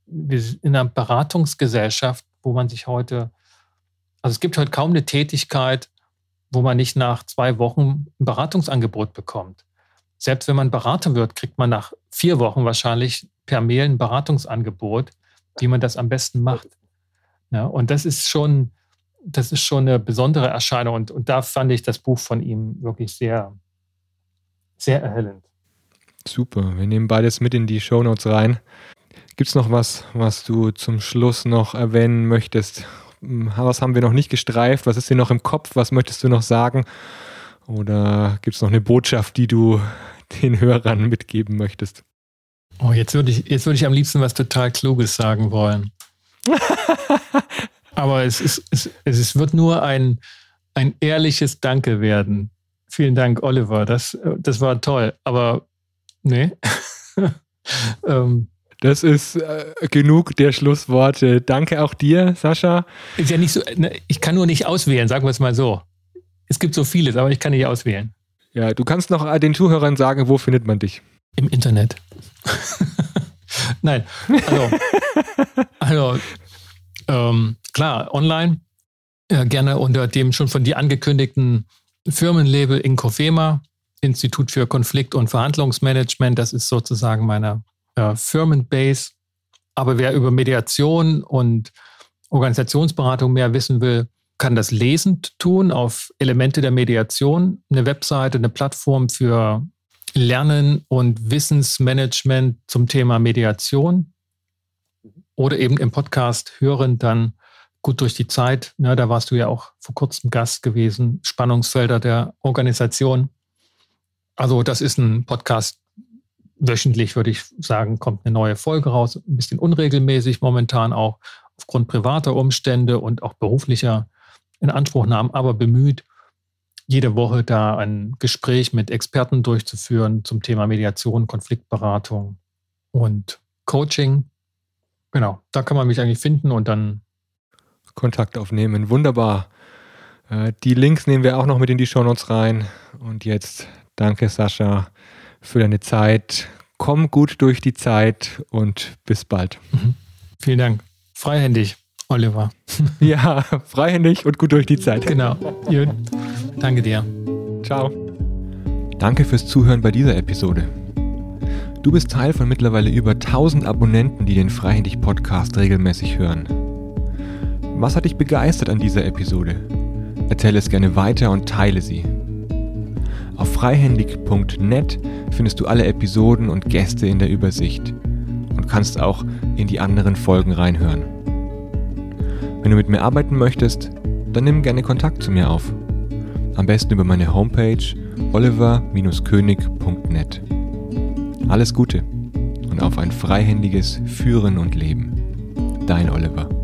in einer Beratungsgesellschaft, wo man sich heute, also es gibt heute kaum eine Tätigkeit, wo man nicht nach zwei Wochen ein Beratungsangebot bekommt. Selbst wenn man Berater wird, kriegt man nach vier Wochen wahrscheinlich per Mail ein Beratungsangebot, wie man das am besten macht. Ja, und das ist schon, das ist schon eine besondere Erscheinung. Und, und da fand ich das Buch von ihm wirklich sehr, sehr erhellend. Super, wir nehmen beides mit in die Shownotes rein. Gibt es noch was, was du zum Schluss noch erwähnen möchtest? Hm, was haben wir noch nicht gestreift? Was ist dir noch im Kopf? Was möchtest du noch sagen? Oder gibt es noch eine Botschaft, die du den Hörern mitgeben möchtest? Oh, jetzt würde ich, jetzt ich am liebsten was total Kluges sagen wollen. Aber es, ist, es, es wird nur ein, ein ehrliches Danke werden. Vielen Dank, Oliver. Das, das war toll. Aber nee. ähm, das ist äh, genug der Schlussworte. Danke auch dir, Sascha. Ist ja nicht so, ne, ich kann nur nicht auswählen, sagen wir es mal so. Es gibt so vieles, aber ich kann nicht auswählen. Ja, du kannst noch den Zuhörern sagen, wo findet man dich? Im Internet. Nein, also, also ähm, klar, online, äh, gerne unter dem schon von dir angekündigten Firmenlabel Inkofema, Institut für Konflikt- und Verhandlungsmanagement. Das ist sozusagen meine äh, Firmenbase. Aber wer über Mediation und Organisationsberatung mehr wissen will, kann das lesend tun auf Elemente der Mediation, eine Webseite, eine Plattform für Lernen und Wissensmanagement zum Thema Mediation oder eben im Podcast hören, dann gut durch die Zeit. Ja, da warst du ja auch vor kurzem Gast gewesen, Spannungsfelder der Organisation. Also das ist ein Podcast. Wöchentlich würde ich sagen, kommt eine neue Folge raus. Ein bisschen unregelmäßig momentan auch aufgrund privater Umstände und auch beruflicher Inanspruchnahmen, aber bemüht, jede Woche da ein Gespräch mit Experten durchzuführen zum Thema Mediation, Konfliktberatung und Coaching. Genau, da kann man mich eigentlich finden und dann Kontakt aufnehmen. Wunderbar. Äh, die Links nehmen wir auch noch mit in die Shownotes rein. Und jetzt danke, Sascha, für deine Zeit. Komm gut durch die Zeit und bis bald. Mhm. Vielen Dank. Freihändig, Oliver. ja, freihändig und gut durch die Zeit. Genau. Gut. Danke dir. Ciao. Danke fürs Zuhören bei dieser Episode. Du bist Teil von mittlerweile über 1000 Abonnenten, die den Freihändig Podcast regelmäßig hören. Was hat dich begeistert an dieser Episode? Erzähle es gerne weiter und teile sie. Auf freihändig.net findest du alle Episoden und Gäste in der Übersicht und kannst auch in die anderen Folgen reinhören. Wenn du mit mir arbeiten möchtest, dann nimm gerne Kontakt zu mir auf. Am besten über meine Homepage oliver-könig.net. Alles Gute und auf ein freihändiges Führen und Leben. Dein Oliver.